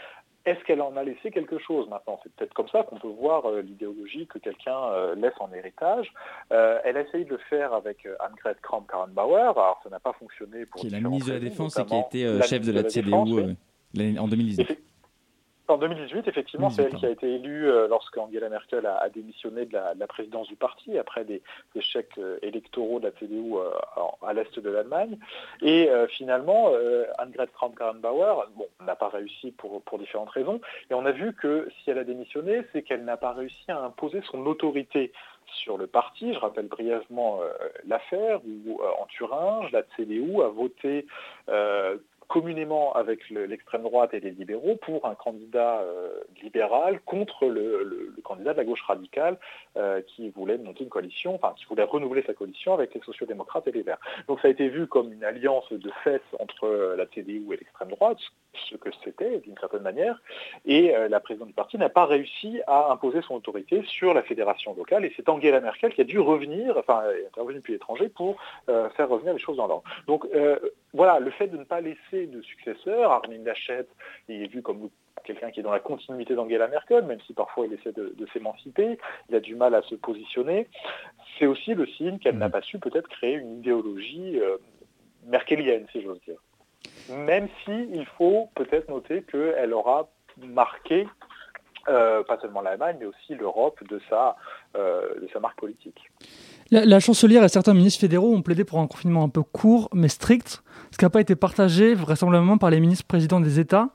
Est-ce qu'elle en a laissé quelque chose maintenant? C'est peut-être comme ça qu'on peut voir euh, l'idéologie que quelqu'un euh, laisse en héritage. Euh, elle a essayé de le faire avec Annegret Kramp-Karrenbauer. Alors ça n'a pas fonctionné pour Qui est la ministre de la Défense et qui a été chef de la, CDU En 2019. En 2018, effectivement, c'est 2018, elle qui a été élue euh, lorsque Angela Merkel a, démissionné de la, de la présidence du parti après des échecs euh, électoraux de la CDU euh, à l'est de l'Allemagne. Et finalement, Annegret Kramp-Karrenbauer bon, n'a pas réussi pour, différentes raisons. Et on a vu que si elle a démissionné, c'est qu'elle n'a pas réussi à imposer son autorité sur le parti. Je rappelle brièvement l'affaire où en Thuringe, la CDU a voté communément avec le- l'extrême droite et les libéraux pour un candidat euh, libéral contre le, candidat de la gauche radicale euh, qui voulait monter une coalition, enfin qui voulait renouveler sa coalition avec les sociodémocrates et les Verts. Donc ça a été vu comme une alliance de fait entre la CDU et l'extrême droite, ce que c'était d'une certaine manière, et euh, la présidente du parti n'a pas réussi à imposer son autorité sur la fédération locale, et c'est Angela Merkel qui a dû revenir, enfin est intervenue depuis l'étranger pour faire revenir les choses dans l'ordre. Donc voilà, le fait de ne pas laisser de successeur, Armin Laschet il est vu comme quelqu'un qui est dans la continuité d'Angela Merkel, même si parfois il essaie de, de s'émanciper, il a du mal à se positionner, c'est aussi le signe qu'elle n'a pas su peut-être créer une idéologie euh, merkelienne, si j'ose dire. Même si il faut peut-être noter qu'elle aura marqué euh, pas seulement l'Allemagne, mais aussi l'Europe de sa, euh, de sa marque politique. La, chancelière et certains ministres fédéraux ont plaidé pour un confinement un peu court mais strict, ce qui n'a pas été partagé vraisemblablement par les ministres présidents des États.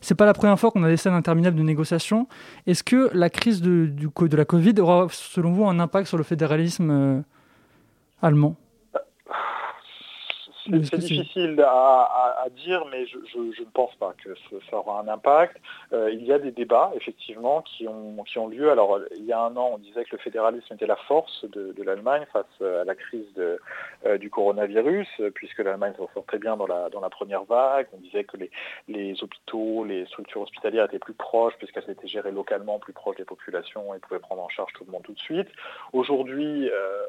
C'est pas la première fois qu'on a des scènes interminables de négociations. Est-ce que la crise de la Covid aura, selon vous, un impact sur le fédéralisme euh, allemand? C'est difficile à, à- à dire, mais je, je- je ne pense pas que ça aura un impact. Euh, il y a des débats, effectivement, qui ont, qui ont lieu. Alors, il y a un an, on disait que le fédéralisme était la force de, de l'Allemagne face à la crise de- euh, du coronavirus, euh, puisque l'Allemagne s'en sort très bien dans la, dans la première vague. On disait que les, les hôpitaux, les structures hospitalières étaient plus proches, puisqu'elles étaient gérées localement, plus proches des populations et pouvaient prendre en charge tout le monde tout de suite. Aujourd'hui, euh,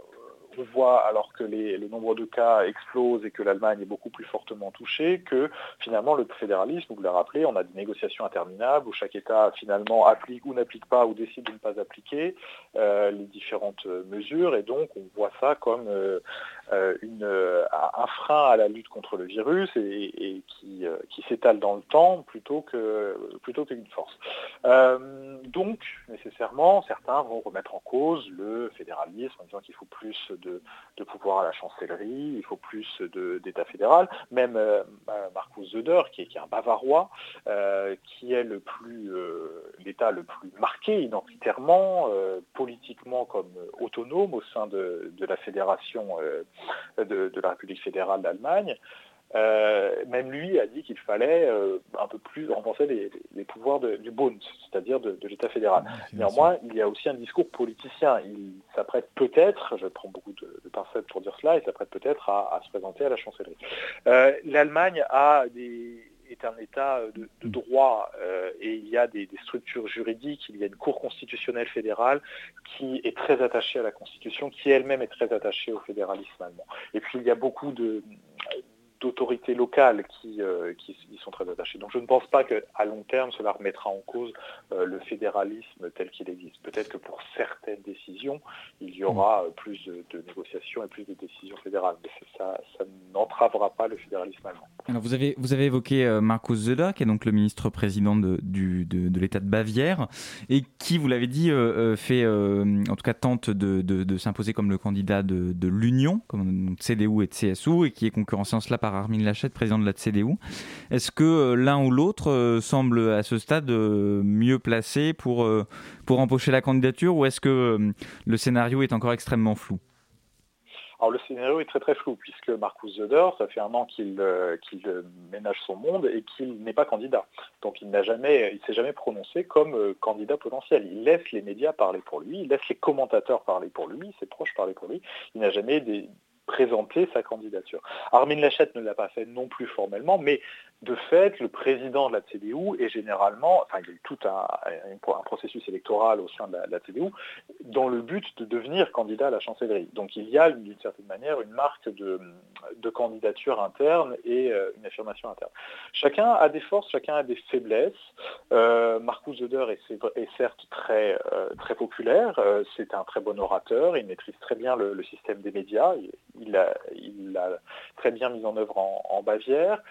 on voit, alors que les, le nombre de cas explose et que l'Allemagne est beaucoup plus fortement touchée, que finalement le fédéralisme, vous l'avez rappelé, on a des négociations interminables où chaque État finalement applique ou n'applique pas ou décide de ne pas appliquer euh, les différentes mesures. Et donc on voit ça comme euh, une, euh, un frein à la lutte contre le virus et, et qui, euh, qui s'étale dans le temps plutôt que plutôt qu'une force. Euh, donc nécessairement certains vont remettre en cause le fédéralisme en disant qu'il faut plus de, de pouvoir à la chancellerie, il faut plus d'État fédéral. Même euh, Markus Söder, qui est, qui est un Bavarois, euh, qui est le plus euh, l'État le plus marqué identitairement, euh, politiquement comme euh, autonome au sein de, de la fédération euh, de, de la République fédérale d'Allemagne. Euh, même lui a dit qu'il fallait euh, un peu plus renforcer les, les pouvoirs de- du Bund, c'est-à-dire de, de l'État fédéral. Néanmoins, il y a aussi un discours politicien. Il s'apprête peut-être, je prends beaucoup de, de pincettes pour dire cela, il s'apprête peut-être à, à se présenter à la chancellerie. Euh, L'Allemagne a des est un État de, de droit euh, et il y a des structures juridiques, il y a une Cour constitutionnelle fédérale qui est très attachée à la Constitution, qui elle-même est très attachée au fédéralisme allemand. Et puis il y a beaucoup de d'autorités locales qui, euh, qui y sont très attachées. Donc je ne pense pas qu'à long terme, cela remettra en cause euh, le fédéralisme tel qu'il existe. Peut-être que pour certaines décisions, il y aura euh, plus de, de négociations et plus de décisions fédérales. Mais ça, ça n'entravera pas le fédéralisme allemand. Alors vous avez, vous avez évoqué euh, Markus Söder, qui est donc le ministre-président de, du- de, de l'État de Bavière, et qui, vous l'avez dit, euh, euh, fait, euh, en tout cas tente de, s'imposer comme le candidat de, de l'Union, comme donc CDU et de CSU, et qui est concurrencé en cela par Armin Laschet, président de la CDU. Est-ce que euh, l'un ou l'autre euh, semble à ce stade euh, mieux placé pour, pour empocher la candidature, ou est-ce que le scénario est encore extrêmement flou? Alors le scénario est très très flou puisque Markus Söder, ça fait un an qu'il euh, ménage son monde et qu'il n'est pas candidat. Donc il n'a jamais, il s'est jamais prononcé comme candidat potentiel. Il laisse les médias parler pour lui, il laisse les commentateurs parler pour lui, ses proches parler pour lui. Il n'a jamais des- présenté sa candidature. Armin Laschet ne l'a pas fait non plus formellement, mais de fait, le président de la CDU est généralement, enfin il y a eu tout un, processus électoral au sein de la, de CDU, dans le but de devenir candidat à la chancellerie. Donc il y a d'une certaine manière une marque de, de candidature interne et euh, une affirmation interne. Chacun a des forces, chacun a des faiblesses. Euh, Markus Söder est, certes très, euh, très populaire, euh, c'est un très bon orateur, il maîtrise très bien le, système des médias, il, l'a très bien mis en œuvre en Bavière.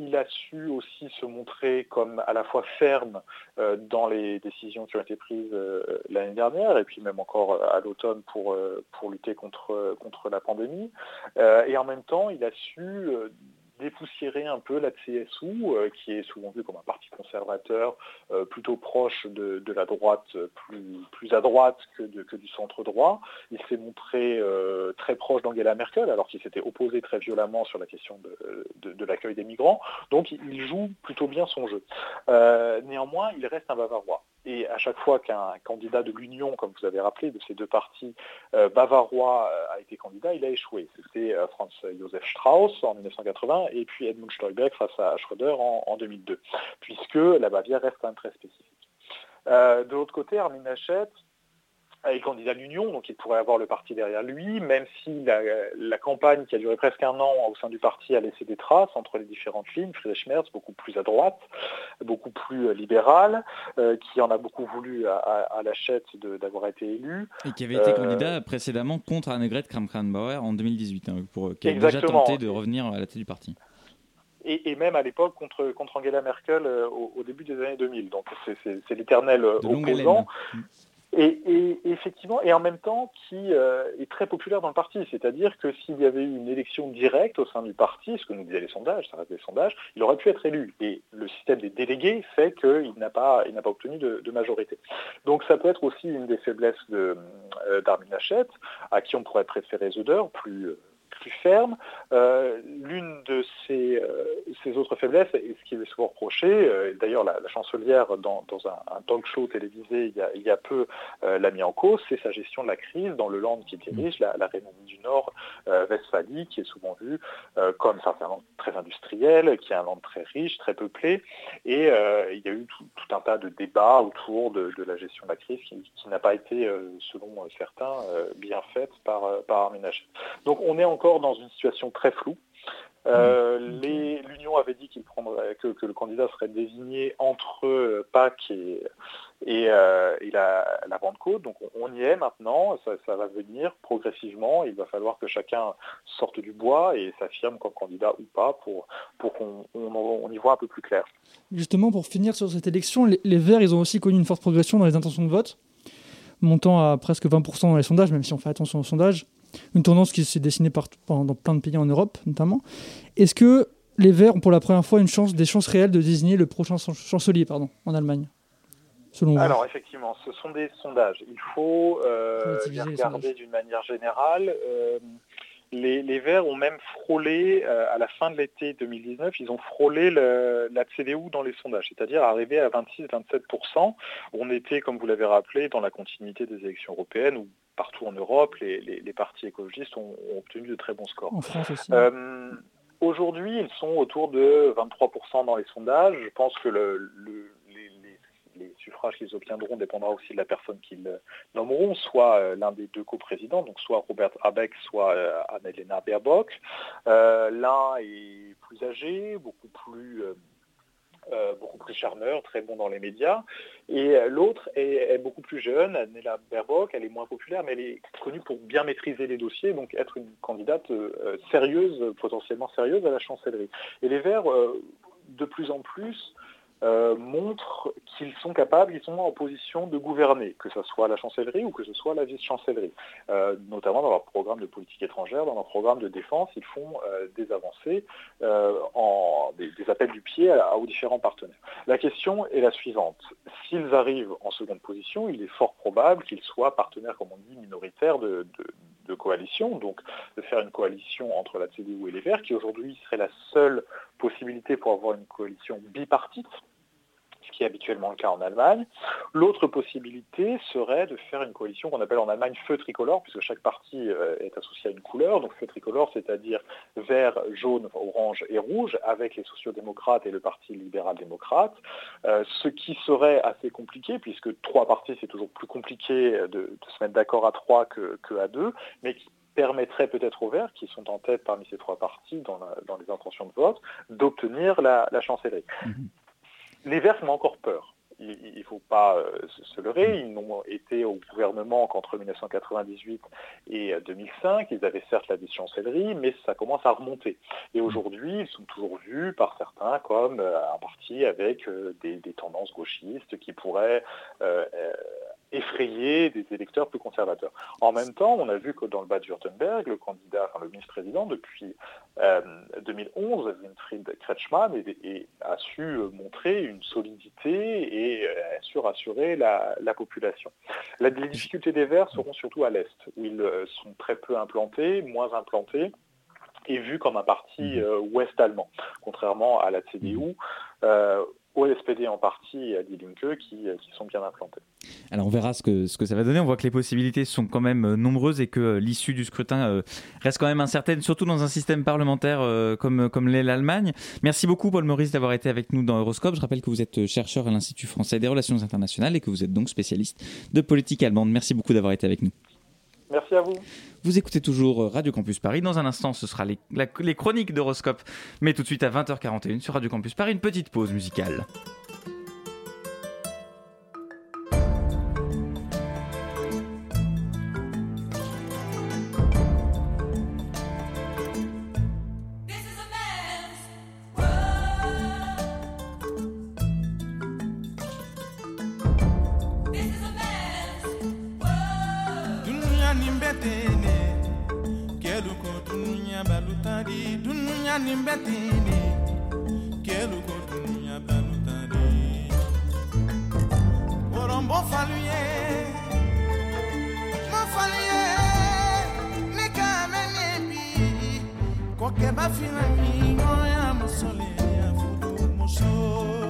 Euh, il a su aussi se montrer comme à la fois ferme euh, dans les décisions qui ont été prises euh, l'année dernière et puis même encore à l'automne pour, euh, pour lutter contre, contre la pandémie. Euh, et en même temps, il a su euh, dépoussiérer un peu la CSU, euh, qui est souvent vue comme un parti conservateur, euh, plutôt proche de, la droite, plus, à droite que, du centre droit. Il s'est montré euh, très proche d'Angela Merkel, alors qu'il s'était opposé très violemment sur la question de, l'accueil des migrants. Donc il joue plutôt bien son jeu. Néanmoins, il reste un Bavarois. Et à chaque fois qu'un candidat de l'Union, comme vous avez rappelé, de ces deux partis euh, bavarois euh, a été candidat, il a échoué. C'était euh, Franz Josef Strauss en 1980 et puis Edmund Stoiber face à Schröder en, en 2002, puisque la Bavière reste quand même très spécifique. De l'autre côté, Armin Laschet est candidat de l'Union, donc il pourrait avoir le parti derrière lui, même si la, la campagne qui a duré presque un an au sein du parti a laissé des traces entre les différentes lignes. Friedrich Merz, beaucoup plus à droite, beaucoup plus euh, libéral, euh, qui en a beaucoup voulu à, à, à Laschet de- d'avoir été élu. Et qui avait été Euh, candidat précédemment contre Annegret Kramp-Karrenbauer en 2018, hein, pour, qui a déjà tenté de revenir à la tête du parti. et, et même à l'époque contre, contre Angela Merkel euh, au, au début des années 2000. Donc c'est- l'éternel euh, opposant. Et, effectivement, et en même temps, qui euh, est très populaire dans le parti. C'est-à-dire que s'il y avait eu une élection directe au sein du parti, ce que nous disaient les sondages, ça reste des sondages, il aurait pu être élu. Et le système des délégués fait qu'il n'a pas, pas obtenu de, majorité. Donc ça peut être aussi une des faiblesses euh, d'Armin Laschet, à qui on pourrait préférer Zöder, plus, euh, plus ferme. Euh, l'une de ses, euh, ses autres faiblesses, et ce qui lui est souvent reproché, euh, d'ailleurs la, chancelière dans, un, talk show télévisé il y a, peu euh, l'a mis en cause, c'est sa gestion de la crise dans le land qui dirige, la, la Rhénanie du Nord, euh, Westphalie, qui est souvent vue euh, comme un land très industriel, qui est un land très riche, très peuplé, et euh, il y a eu tout, un tas de débats autour de, la gestion de la crise qui, n'a pas été, euh, selon euh, certains, euh, bien faite par, euh, par Armin. Donc on est encore dans une situation très floue. Euh, les- L'Union avait dit qu'il prendrait, que, que le candidat serait désigné entre euh, Pâques et, et, euh, et la, la Pentecôte. Donc on, on y est maintenant, ça, ça va venir progressivement. Il va falloir que chacun sorte du bois et s'affirme comme candidat ou pas pour, pour qu'on on- on y voit un peu plus clair. Justement, pour finir sur cette élection, les, les Verts, ils ont aussi connu une forte progression dans les intentions de vote, montant à presque 20% dans les sondages, même si on fait attention aux sondages. Une tendance qui s'est dessinée partout, dans plein de pays en Europe, notamment. Est-ce que les Verts ont pour la première fois une chance, des chances réelles de désigner le prochain chan- chancelier pardon, en Allemagne Selon vous? Alors effectivement, ce sont des sondages. Il faut euh, les regarder d'une manière générale. Euh, les, les Verts ont même frôlé, euh, à la fin de l'été 2019, ils ont frôlé le- la CDU dans les sondages, c'est-à-dire arrivé à 26-27%. On était, comme vous l'avez rappelé, dans la continuité des élections européennes où partout en Europe, les, les- les partis écologistes ont, ont obtenu de très bons scores. En France aussi. Euh, Aujourd'hui, ils sont autour de 23% dans les sondages. Je pense que le- le- les, suffrages qu'ils obtiendront dépendra aussi de la personne qu'ils nommeront, soit euh, l'un des deux coprésidents, donc soit Robert Habeck, soit euh, Annalena Baerbock. Euh, l'un est plus âgé, beaucoup plus euh, beaucoup plus charmeur, très bon dans les médias. Et euh, l'autre est, beaucoup plus jeune, Nella Baerbock, elle est moins populaire, mais elle est connue pour bien maîtriser les dossiers, donc être une candidate euh, sérieuse, potentiellement sérieuse à la chancellerie. Et les Verts, de plus en plus, euh, montrent qu'ils sont capables, ils sont en position de gouverner, que ce soit la chancellerie ou que ce soit la vice-chancellerie. Euh, notamment dans leur programme de politique étrangère, dans leur programme de défense, ils font euh, des avancées, euh, en, des, des appels du pied à- aux différents partenaires. La question est la suivante. S'ils arrivent en seconde position, il est fort probable qu'ils soient partenaires, comme on dit, minoritaires de, de, de coalition, donc de faire une coalition entre la CDU et les Verts, qui aujourd'hui serait la seule possibilité pour avoir une coalition bipartite, qui est habituellement le cas en Allemagne. L'autre possibilité serait de faire une coalition qu'on appelle en Allemagne feu tricolore, puisque chaque parti euh, est associé à une couleur. Donc feu tricolore, c'est-à-dire vert, jaune, orange et rouge, avec les sociodémocrates et le parti libéral-démocrate. Euh, ce qui serait assez compliqué, puisque trois partis, c'est toujours plus compliqué de, se mettre d'accord à trois que, à deux, mais qui permettrait peut-être aux Verts, qui sont en tête parmi ces trois partis dans, les intentions de vote, d'obtenir la, la chancellerie. Les Verts ont encore peur. Il ne faut pas euh, se, leurrer. Ils n'ont été au gouvernement qu'entre 1998 et euh, 2005. Ils avaient certes la vice-chancellerie, mais ça commence à remonter. Et aujourd'hui, ils sont toujours vus par certains comme euh, un parti avec euh, des, des tendances gauchistes qui pourraient euh, euh, effrayer des électeurs plus conservateurs. En même temps, on a vu que dans le Bad-Württemberg, le candidat, enfin, le vice-président depuis euh, 2011, Winfried Kretschmann, et, et a su euh, montrer une solidité et euh, a su rassurer la, la population. La- les difficultés des Verts seront surtout à l'Est, où ils euh, sont très peu implantés, moins implantés et vus comme un parti euh, ouest-allemand, contrairement à la CDU, euh, au SPD en partie et à Die Linke qui, euh, qui sont bien implantés. Alors on verra ce que, ce que ça va donner. On voit que les possibilités sont quand même euh, nombreuses et que euh, l'issue du scrutin reste quand même incertaine, surtout dans un système parlementaire comme, comme l'est l'Allemagne. Merci beaucoup Paul Maurice d'avoir été avec nous dans Euroscope. Je rappelle que vous êtes chercheur à l'Institut français des relations internationales et que vous êtes donc spécialiste de politique allemande. Merci beaucoup d'avoir été avec nous. Merci à vous. Vous écoutez toujours euh, Radio Campus Paris. Dans un instant, ce sera les, chroniques d'Horoscope. Mais tout de suite à 20h41 sur Radio Campus Paris, une petite pause musicale. ni mbetene keluko dunuya balutari dunuya ni faluye ne kame ne bi ko fina musole ya fudu musole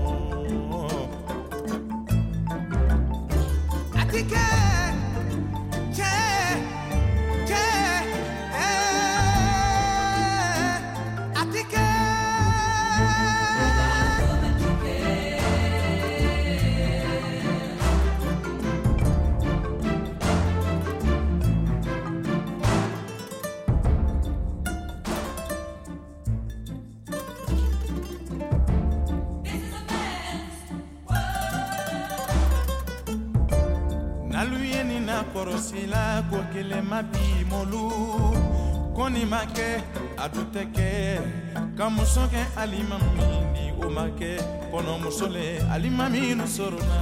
Yeah. korosila kokele mabimolu koni ma kɛ a dun tɛ kɛ ka muso kɛ alima min ni o ma kɛ kɔnɔmuso le alima minu sorona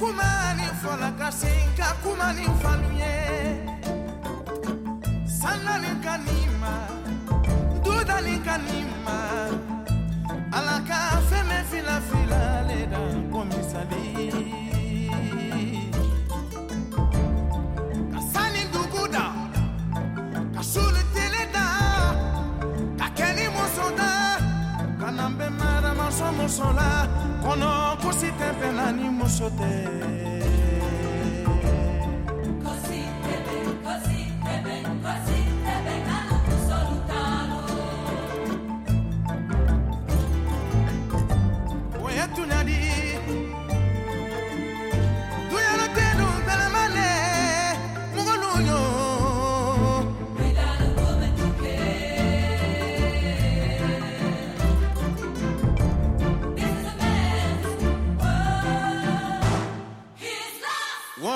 kumani fɔla ka sen ka kumani falu ye. Sanani kanima dudani kanima ala ka fɛnmɛ filafila le da komisali ka sani dugu da ka sulu tele da ka kɛni muso da ka na bɛ maramaso muso la kɔnɔ kosi tɛ bɛnna ni muso tɛ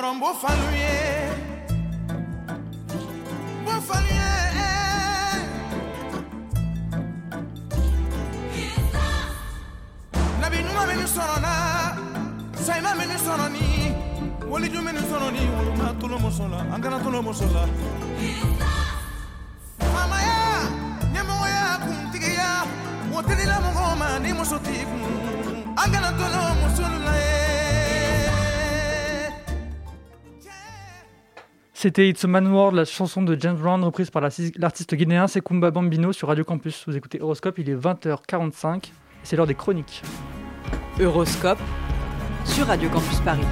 from Bofaluye. Bofaluye. Nabi Numa Minisorona, Saima Minisoroni, Woliju Minisoroni, Woluma Tulumosola, Angana Tulumosola. Mamaya, Nemoya Kuntigia, Wotelila Mogoma, Nimosoti, Angana tulomosola. C'était It's a Man World, la chanson de James Brown reprise par l'artiste guinéen Sekumba Bambino sur Radio Campus. Vous écoutez Horoscope, il est 20h45 et c'est l'heure des chroniques. Euroscope sur Radio Campus Paris.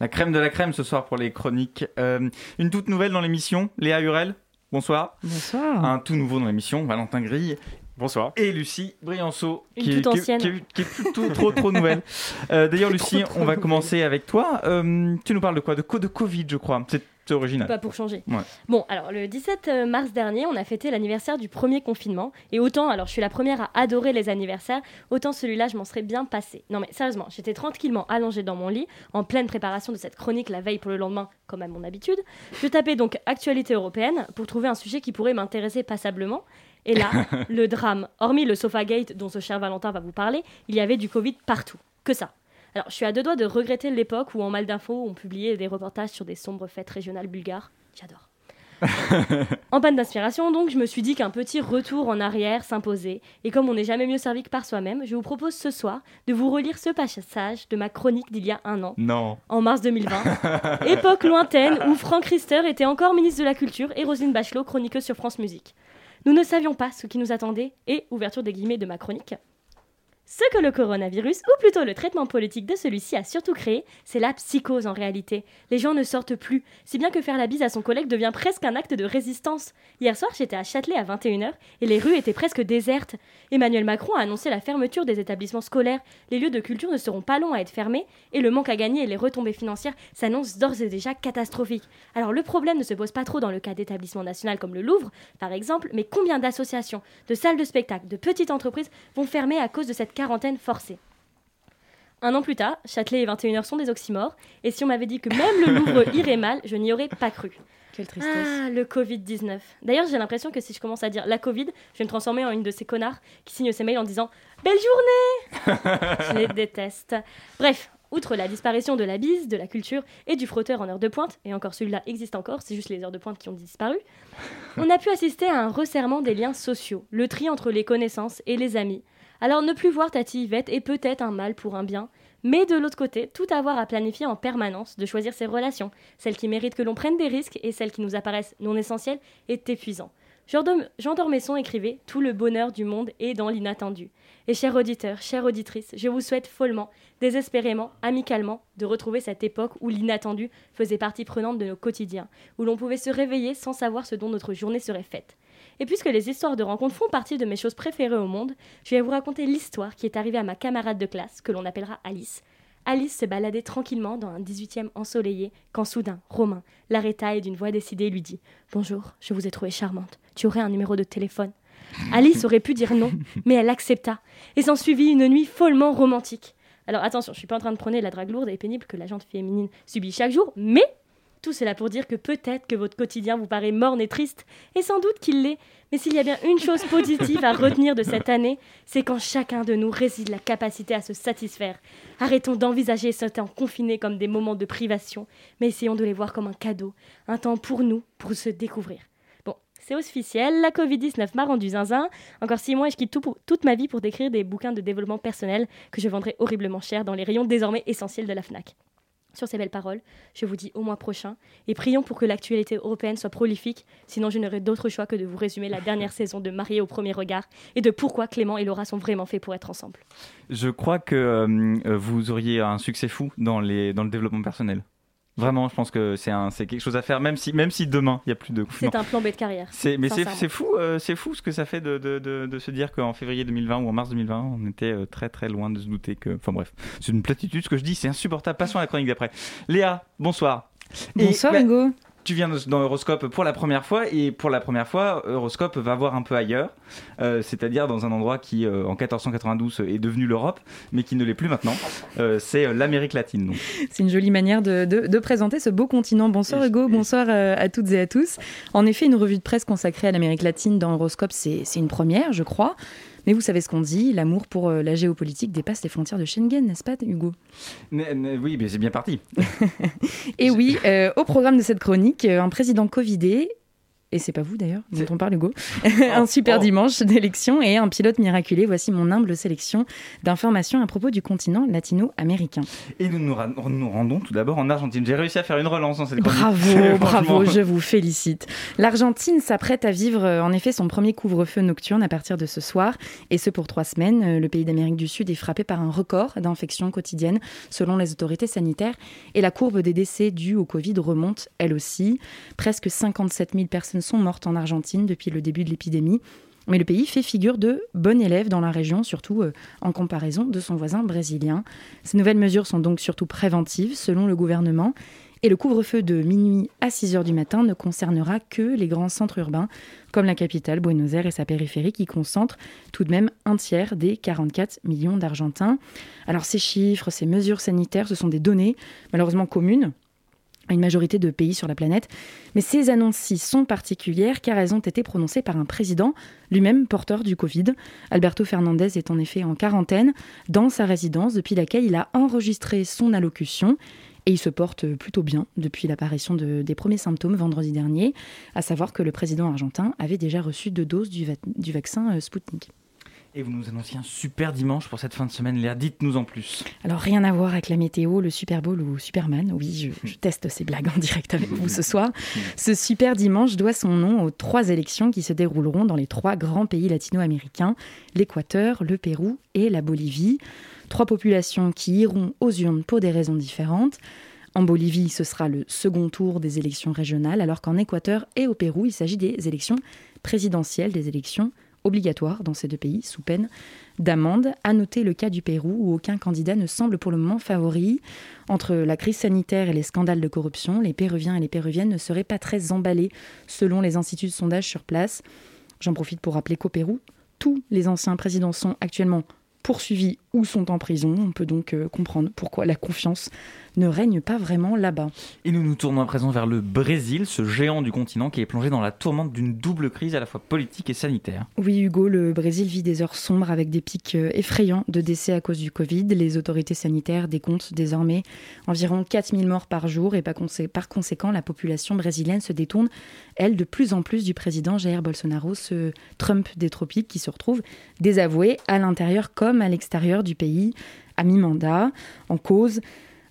La crème de la crème ce soir pour les chroniques. Euh, une toute nouvelle dans l'émission, Léa Hurel. Bonsoir. Bonsoir. Un tout nouveau dans l'émission, Valentin Grille. Bonsoir. Et Lucie Brianceau, qui, est- toute qui qui est- qui est plutôt trop trop nouvelle. Euh, D'ailleurs, Lucie, trop on va nouvelle. commencer avec toi. Euh, tu nous parles de quoi? De, co- de Covid, je crois. C'est c'est original. Pas pour changer. Ouais. Bon, alors le 17 mars dernier, on a fêté l'anniversaire du premier confinement. Et autant, alors je suis la première à adorer les anniversaires, autant celui-là, je m'en serais bien passé. Non mais sérieusement, j'étais tranquillement allongée dans mon lit, en pleine préparation de cette chronique la veille pour le lendemain, comme à mon habitude. Je tapais donc actualité européenne pour trouver un sujet qui pourrait m'intéresser passablement. Et là, le drame. Hormis le Sofagate dont ce cher Valentin va vous parler, il y avait du Covid partout. Que ça. Alors, je suis à deux doigts de regretter l'époque où, en mal d'infos, on publiait des reportages sur des sombres fêtes régionales bulgares. J'adore. En panne d'inspiration, donc, je me suis dit qu'un petit retour en arrière s'imposait. Et comme on n'est jamais mieux servi que par soi-même, je vous propose ce soir de vous relire ce passage de ma chronique d'il y a un an, Non. en mars 2020. Époque lointaine où Franck Rister était encore ministre de la Culture et Roselyne Bachelot chroniqueuse sur France Musique. Nous ne savions pas ce qui nous attendait et, ouverture des guillemets de ma chronique, ce que le coronavirus, ou plutôt le traitement politique de celui-ci, a surtout créé, c'est la psychose en réalité. Les gens ne sortent plus, si bien que faire la bise à son collègue devient presque un acte de résistance. Hier soir, j'étais à Châtelet à 21h et les rues étaient presque désertes. Emmanuel Macron a annoncé la fermeture des établissements scolaires. Les lieux de culture ne seront pas longs à être fermés et le manque à gagner et les retombées financières s'annoncent d'ores et déjà catastrophiques. Alors le problème ne se pose pas trop dans le cas d'établissements nationaux comme le Louvre, par exemple, mais combien d'associations, de salles de spectacle, de petites entreprises vont fermer à cause de cette quarantaine forcée un an plus tard, Châtelet et 21h sont des oxymores, et si on m'avait dit que même le Louvre irait mal, je n'y aurais pas cru. Quelle tristesse. Ah, le Covid-19. D'ailleurs, j'ai l'impression que si je commence à dire la Covid, je vais me transformer en une de ces connards qui signent ses mails en disant Belle journée Je les déteste. Bref, outre la disparition de la bise, de la culture et du frotteur en heure de pointe, et encore celui-là existe encore, c'est juste les heures de pointe qui ont disparu, on a pu assister à un resserrement des liens sociaux, le tri entre les connaissances et les amis. Alors ne plus voir Tati Yvette est peut-être un mal pour un bien, mais de l'autre côté, tout avoir à planifier en permanence, de choisir ses relations, celles qui méritent que l'on prenne des risques et celles qui nous apparaissent non essentielles, est épuisant. Jean Dormesson écrivait Tout le bonheur du monde est dans l'inattendu. Et chers auditeurs, chères auditrices, je vous souhaite follement, désespérément, amicalement, de retrouver cette époque où l'inattendu faisait partie prenante de nos quotidiens, où l'on pouvait se réveiller sans savoir ce dont notre journée serait faite. Et puisque les histoires de rencontres font partie de mes choses préférées au monde, je vais vous raconter l'histoire qui est arrivée à ma camarade de classe, que l'on appellera Alice. Alice se baladait tranquillement dans un 18e ensoleillé quand soudain, Romain l'arrêta et d'une voix décidée lui dit Bonjour, je vous ai trouvée charmante. Tu aurais un numéro de téléphone? Alice aurait pu dire non, mais elle accepta. Et s'en suivit une nuit follement romantique. Alors attention, je suis pas en train de prôner la drague lourde et pénible que la gente féminine subit chaque jour, mais tout cela pour dire que peut-être que votre quotidien vous paraît morne et triste, et sans doute qu'il l'est, mais s'il y a bien une chose positive à retenir de cette année, c'est qu'en chacun de nous réside la capacité à se satisfaire. Arrêtons d'envisager ce temps confiné comme des moments de privation, mais essayons de les voir comme un cadeau, un temps pour nous, pour se découvrir. Bon, c'est officiel, la Covid-19 m'a rendu zinzin. Encore six mois et je quitte toute ma vie pour décrire des bouquins de développement personnel que je vendrai horriblement cher dans les rayons désormais essentiels de la FNAC. Sur ces belles paroles, je vous dis au mois prochain et prions pour que l'actualité européenne soit prolifique, sinon je n'aurai d'autre choix que de vous résumer la dernière saison de Mariés au premier regard et de pourquoi Clément et Laura sont vraiment faits pour être ensemble. Je crois que euh, vous auriez un succès fou dans, les, dans le développement personnel. Vraiment, je pense que c'est un- c'est quelque chose à faire, même si, même si demain il n'y a plus de confinement. C'est un plan B de carrière. C'est- mais c'est fou, euh, c'est fou ce que ça fait de, de, de, de se dire qu'en février 2020 ou en mars 2020, on était euh, très très loin de se douter que. Enfin bref, c'est une platitude ce que je dis, c'est insupportable. Passons à la chronique d'après. Léa, bonsoir. Et, Bonsoir bah, Hugo. Tu viens dans Euroscope pour la première fois et pour la première fois, Euroscope va voir un peu ailleurs, euh, c'est-à-dire dans un endroit qui euh, en 1492 est devenu l'Europe, mais qui ne l'est plus maintenant. Euh, c'est l'Amérique latine. C'est une jolie manière de, de- de présenter ce beau continent. Bonsoir Hugo, bonsoir à toutes et à tous. En effet, une revue de presse consacrée à l'Amérique latine dans Horoscope, c'est c'est une première, je crois. Mais vous savez ce qu'on dit, l'amour pour euh, la géopolitique dépasse les frontières de Schengen, n'est-ce pas Hugo? Oui, mais c'est bien parti. Et oui, euh, au programme de cette chronique, euh, un président covidé et c'est pas vous d'ailleurs, dont on parle Hugo, un super oh. dimanche d'élection et un pilote miraculé. Voici mon humble sélection d'informations à propos du continent latino-américain. Et nous nous, rendons tout d'abord en Argentine. J'ai réussi à faire une relance dans cette. Bravo, bravo, je vous félicite. L'Argentine s'apprête à vivre euh, en effet son premier couvre-feu nocturne à partir de ce soir, et ce pour trois semaines. Euh, Le pays d'Amérique du Sud est frappé par un record d'infections quotidiennes selon les autorités sanitaires, et la courbe des décès dus au Covid remonte elle aussi. Presque 57 000 personnes sont mortes en Argentine depuis le début de l'épidémie. Mais le pays fait figure de bon élève dans la région, surtout euh, en comparaison de son voisin brésilien. Ces nouvelles mesures sont donc surtout préventives, selon le gouvernement. Et le couvre-feu de minuit à 6 heures du matin ne concernera que les grands centres urbains, comme la capitale, Buenos Aires et sa périphérie, qui concentrent tout de même un tiers des 44 millions d'Argentins. Alors ces chiffres, ces mesures sanitaires, ce sont des données malheureusement communes à une majorité de pays sur la planète. Mais ces annonces-ci sont particulières car elles ont été prononcées par un président, lui-même porteur du Covid. Alberto Fernandez est en effet en quarantaine dans sa résidence depuis laquelle il a enregistré son allocution. Et il se porte plutôt bien depuis l'apparition de- des premiers symptômes vendredi dernier, à savoir que le président argentin avait déjà reçu deux doses du, du vaccin euh, Sputnik. Et vous nous annonciez un super dimanche pour cette fin de semaine, Léa. Dites-nous en plus. Alors rien à voir avec la météo, le Super Bowl ou Superman. Oui, je, je teste ces blagues en direct avec vous ce soir. Ce super dimanche doit son nom aux trois élections qui se dérouleront dans les trois grands pays latino-américains, l'Équateur, le Pérou et la Bolivie. Trois populations qui iront aux urnes pour des raisons différentes. En Bolivie, ce sera le second tour des élections régionales, alors qu'en Équateur et au Pérou, il s'agit des élections présidentielles, des élections obligatoires dans ces deux pays, sous peine d'amende. À noter le cas du Pérou, où aucun candidat ne semble pour le moment favori. Entre la crise sanitaire et les scandales de corruption, les Péruviens et les Péruviennes ne seraient pas très emballés, selon les instituts de sondage sur place. J'en profite pour rappeler qu'au Pérou, tous les anciens présidents sont actuellement poursuivis ou sont en prison. On peut donc euh, comprendre pourquoi la confiance ne règne pas vraiment là-bas. Et nous nous tournons à présent vers le Brésil, ce géant du continent qui est plongé dans la tourmente d'une double crise à la fois politique et sanitaire. Oui, Hugo, le Brésil vit des heures sombres avec des pics euh, effrayants de décès à cause du Covid. Les autorités sanitaires décomptent désormais environ 4000 morts par jour et par, consé- par conséquent, la population brésilienne se détourne, elle, de plus en plus du président Jair Bolsonaro, ce Trump des tropiques qui se retrouve désavoué à l'intérieur comme à l'extérieur du pays à mi-mandat. En cause,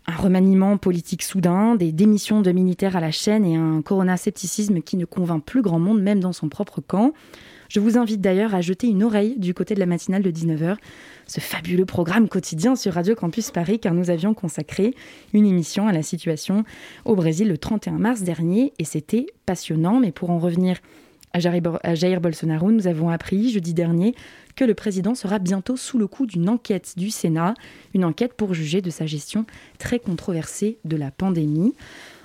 un remaniement politique soudain, des démissions de militaires à la chaîne et un corona-scepticisme qui ne convainc plus grand monde, même dans son propre camp. Je vous invite d'ailleurs à jeter une oreille du côté de la matinale de 19h, ce fabuleux programme quotidien sur Radio Campus Paris, car nous avions consacré une émission à la situation au Brésil le 31 mars dernier, et c'était passionnant. Mais pour en revenir à Jair, à Jair Bolsonaro, nous avons appris jeudi dernier que le président sera bientôt sous le coup d'une enquête du Sénat, une enquête pour juger de sa gestion très controversée de la pandémie.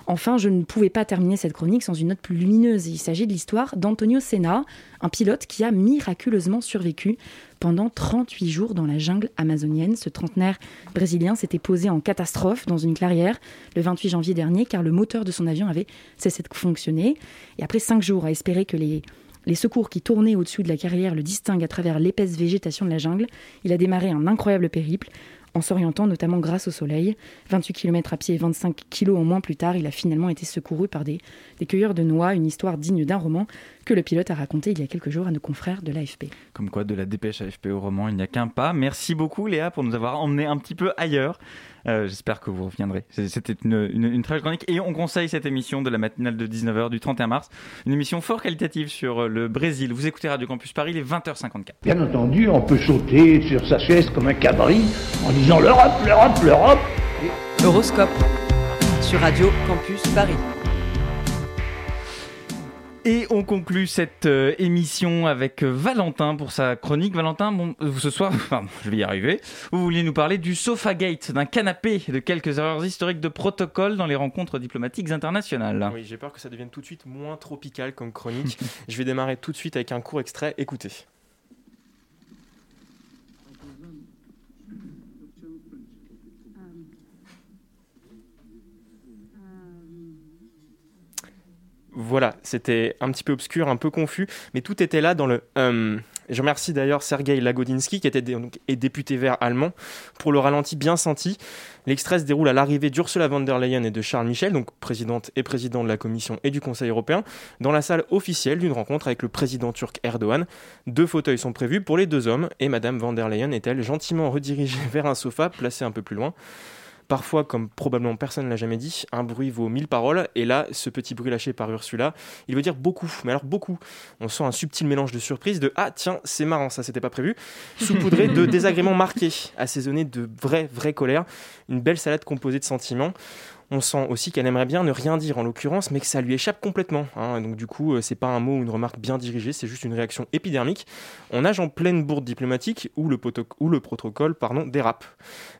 Enfin, je ne pouvais pas terminer cette chronique sans une note plus lumineuse. Il s'agit de l'histoire d'Antonio Senna, un pilote qui a miraculeusement survécu pendant 38 jours dans la jungle amazonienne. Ce trentenaire brésilien s'était posé en catastrophe dans une clairière le 28 janvier dernier car le moteur de son avion avait cessé de fonctionner. Et après cinq jours à espérer que les, les secours qui tournaient au-dessus de la carrière le distinguent à travers l'épaisse végétation de la jungle, il a démarré un incroyable périple en s'orientant notamment grâce au soleil. 28 km à pied et 25 kg en moins plus tard, il a finalement été secouru par des, cueilleurs de noix, une histoire digne d'un roman que le pilote a raconté il y a quelques jours à nos confrères de l'AFP. Comme quoi, de la dépêche AFP au roman, il n'y a qu'un pas. Merci beaucoup Léa pour nous avoir emmené un petit peu ailleurs. Euh, J'espère que vous reviendrez. C'était une, une, une très chronique. Et on conseille cette émission de la matinale de 19h du 31 mars. Une émission fort qualitative sur euh, le Brésil. Vous écoutez Radio Campus Paris, il est 20h54. Bien entendu, on peut sauter sur sa chaise comme un cabri en disant l'Europe, l'Europe, l'Europe. Horoscope sur Radio Campus Paris. Et on conclut cette euh, émission avec euh, Valentin pour sa chronique. Valentin, bon, euh, ce soir, pardon, je vais y arriver. Vous vouliez nous parler du Sofagate, d'un canapé, de quelques erreurs historiques de protocole dans les rencontres diplomatiques internationales. Oui, j'ai peur que ça devienne tout de suite moins tropical comme chronique. Je vais démarrer tout de suite avec un court extrait. Écoutez. Voilà, c'était un petit peu obscur, un peu confus, mais tout était là dans le hum Je remercie d'ailleurs Sergei Lagodinsky, qui était député vert allemand, pour le ralenti bien senti. L'extrait se déroule à l'arrivée d'Ursula von der Leyen et de Charles Michel, donc présidente et président de la Commission et du Conseil européen, dans la salle officielle d'une rencontre avec le président turc Erdogan. Deux fauteuils sont prévus pour les deux hommes et Madame von der Leyen est-elle gentiment redirigée vers un sofa placé un peu plus loin? Parfois, comme probablement personne ne l'a jamais dit, un bruit vaut mille paroles, et là, ce petit bruit lâché par Ursula, il veut dire beaucoup, mais alors beaucoup. On sent un subtil mélange de surprise, de ah tiens, c'est marrant, ça c'était pas prévu, saupoudré de désagréments marqués, assaisonné de vraie, vraie colère, une belle salade composée de sentiments. On sent aussi qu'elle aimerait bien ne rien dire en l'occurrence, mais que ça lui échappe complètement. hein. Donc du coup, euh, c'est pas un mot ou une remarque bien dirigée, c'est juste une réaction épidermique. On nage en pleine bourde diplomatique où le, protocole pardon, dérape.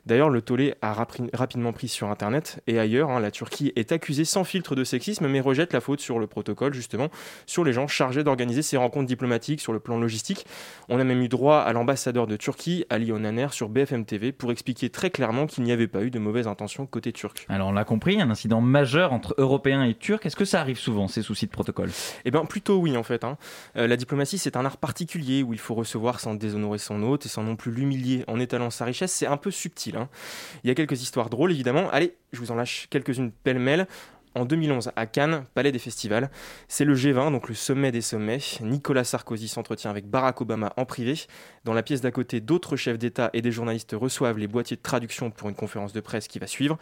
D'ailleurs, le tollé a rapidement pris sur Internet et ailleurs. hein, la Turquie est accusée sans filtre de sexisme, mais rejette la faute sur le protocole, justement, sur les gens chargés d'organiser ces rencontres diplomatiques sur le plan logistique. On a même eu droit à l'ambassadeur de Turquie, Ali Onaner, sur BFM TV, pour expliquer très clairement qu'il n'y avait pas eu de mauvaises intentions côté turc. Alors on compris, un incident majeur entre Européens et Turcs. Est-ce que ça arrive souvent, ces soucis de protocole? Eh bien, plutôt oui, en fait. hein. Euh, la diplomatie, c'est un art particulier où il faut recevoir sans déshonorer son hôte et sans non plus l'humilier en étalant sa richesse. C'est un peu subtil. hein. Il y a quelques histoires drôles, évidemment. Allez, je vous en lâche quelques-unes pêle-mêle. En 2011, à Cannes, Palais des Festivals, c'est le G20, donc le sommet des sommets. Nicolas Sarkozy s'entretient avec Barack Obama en privé. Dans la pièce d'à côté, d'autres chefs d'État et des journalistes reçoivent les boîtiers de traduction pour une conférence de presse qui va suivre.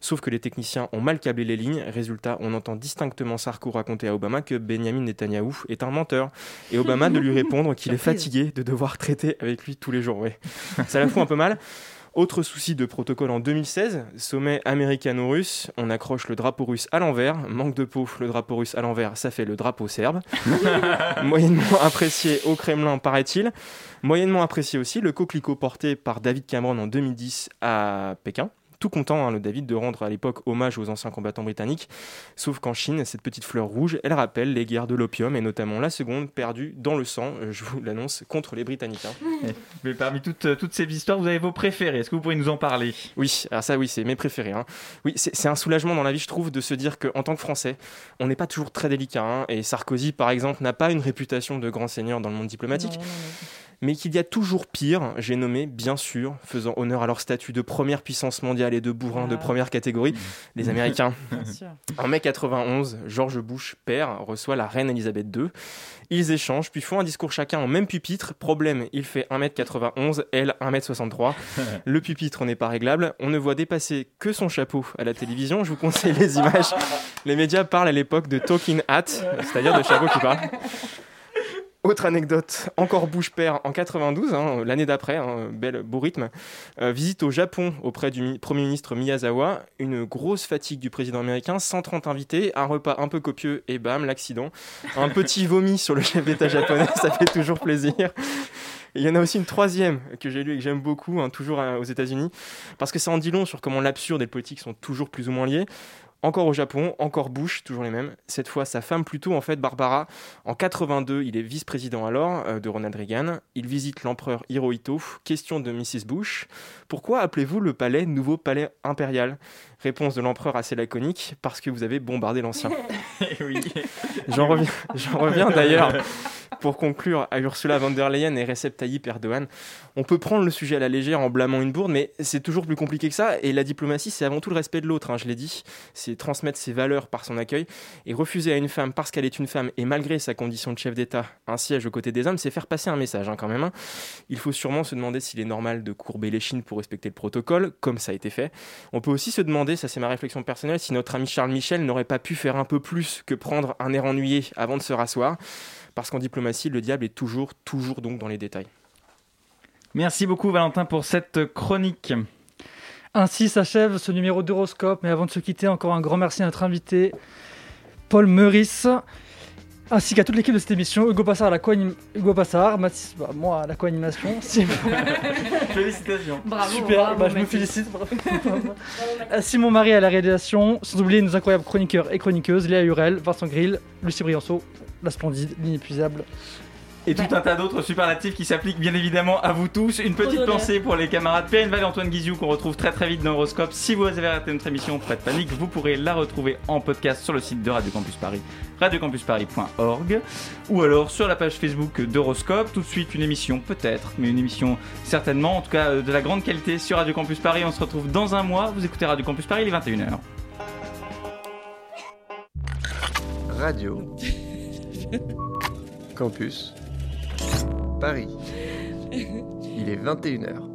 Sauf que les techniciens ont mal câblé les lignes. Résultat, on entend distinctement Sarko raconter à Obama que Benjamin Netanyahou est un menteur. Et Obama de lui répondre qu'il est fatigué de devoir traiter avec lui tous les jours. Ouais. Ça la fout un peu mal. Autre souci de protocole en 2016, sommet américano-russe, on accroche le drapeau russe à l'envers, manque de peau, le drapeau russe à l'envers, ça fait le drapeau serbe. Moyennement apprécié au Kremlin, paraît-il. Moyennement apprécié aussi le coquelicot porté par David Cameron en 2010 à Pékin. Tout content, hein, le David, de rendre à l'époque hommage aux anciens combattants britanniques. Sauf qu'en Chine, cette petite fleur rouge, elle rappelle les guerres de l'opium et notamment la seconde perdue dans le sang, euh, je vous l'annonce, contre les Britanniques. hein. Mais parmi toutes, euh, toutes ces histoires, vous avez vos préférés. Est-ce que vous pourriez nous en parler? Oui, alors ça, oui, c'est mes préférés. hein. Oui, c'est un soulagement dans la vie, je trouve, de se dire qu'en tant que Français, on n'est pas toujours très délicat. Et Sarkozy, par exemple, n'a pas une réputation de grand seigneur dans le monde diplomatique. Mais qu'il y a toujours pire, j'ai nommé, bien sûr, faisant honneur à leur statut de première puissance mondiale et de bourrin de première catégorie, les Américains. En mai 91, George Bush, père, reçoit la reine Elisabeth II. Ils échangent, puis font un discours chacun en même pupitre. Problème, il fait 1m91, elle 1m63. Le pupitre n'est pas réglable. On ne voit dépasser que son chapeau à la télévision. Je vous conseille les images. Les médias parlent à l'époque de talking hat, c'est-à-dire de chapeau qui parle. Autre anecdote, encore Bush père en 92, hein, l'année d'après, hein, bel beau rythme. Euh, visite au Japon auprès du mi- Premier ministre Miyazawa, une grosse fatigue du président américain, 130 invités, un repas un peu copieux et bam, l'accident. Un petit vomi sur le chef d'État japonais, ça fait toujours plaisir. Il y en a aussi une troisième que j'ai lue et que j'aime beaucoup, hein, toujours euh, aux États-Unis, parce que ça en dit long sur comment l'absurde et le politique sont toujours plus ou moins liés. Encore au Japon, encore Bush, toujours les mêmes. Cette fois, sa femme plutôt, en fait, Barbara. En 82, il est vice-président alors euh, de Ronald Reagan. Il visite l'empereur Hirohito. Question de Mrs. Bush. Pourquoi appelez-vous le palais nouveau palais impérial? Réponse de l'empereur assez laconique. Parce que vous avez bombardé l'ancien. oui. J'en reviens, j'en reviens d'ailleurs pour conclure à Ursula von der Leyen et Recep Tayyip Erdogan. On peut prendre le sujet à la légère en blâmant une bourde, mais c'est toujours plus compliqué que ça. Et la diplomatie, c'est avant tout le respect de l'autre, hein, je l'ai dit. C'est transmettre ses valeurs par son accueil. Et refuser à une femme, parce qu'elle est une femme, et malgré sa condition de chef d'État, un siège aux côtés des hommes, c'est faire passer un message hein, quand même. hein. Il faut sûrement se demander s'il est normal de courber les chines pour respecter le protocole, comme ça a été fait. On peut aussi se demander, ça c'est ma réflexion personnelle, si notre ami Charles Michel n'aurait pas pu faire un peu plus que prendre un air ennuyé avant de se rasseoir. Parce qu'en diplomatie, le diable est toujours, toujours donc dans les détails. Merci beaucoup Valentin pour cette chronique. Ainsi s'achève ce numéro d'Horoscope. Mais avant de se quitter, encore un grand merci à notre invité, Paul Meurice, ainsi qu'à toute l'équipe de cette émission. Hugo Passard à la co-anim- Hugo Passard, Mathis- bah, moi à la co-animation. Simon- Félicitations. Bravo, Super, bravo, bah, je me félicite. bravo. Euh, Simon Marie à la réalisation, sans oublier nos incroyables chroniqueurs et chroniqueuses, Léa Hurel, Vincent Grill, Lucie Brianceau, la splendide, l'inépuisable Et tout un tas d'autres superlatifs qui s'appliquent bien évidemment à vous tous. Une petite pensée pour les camarades Perrine Val et Antoine Guizou qu'on retrouve très très vite dans Horoscope. Si vous avez raté notre émission, pas de panique, vous pourrez la retrouver en podcast sur le site de Radio Campus Paris, radiocampusparis.org ou alors sur la page Facebook d'Horoscope. Tout de suite une émission peut-être, mais une émission certainement, en tout cas euh, de la grande qualité sur Radio Campus Paris. On se retrouve dans un mois. Vous écoutez Radio Campus Paris, il est 21h. Radio. Campus. Paris. Il est 21h.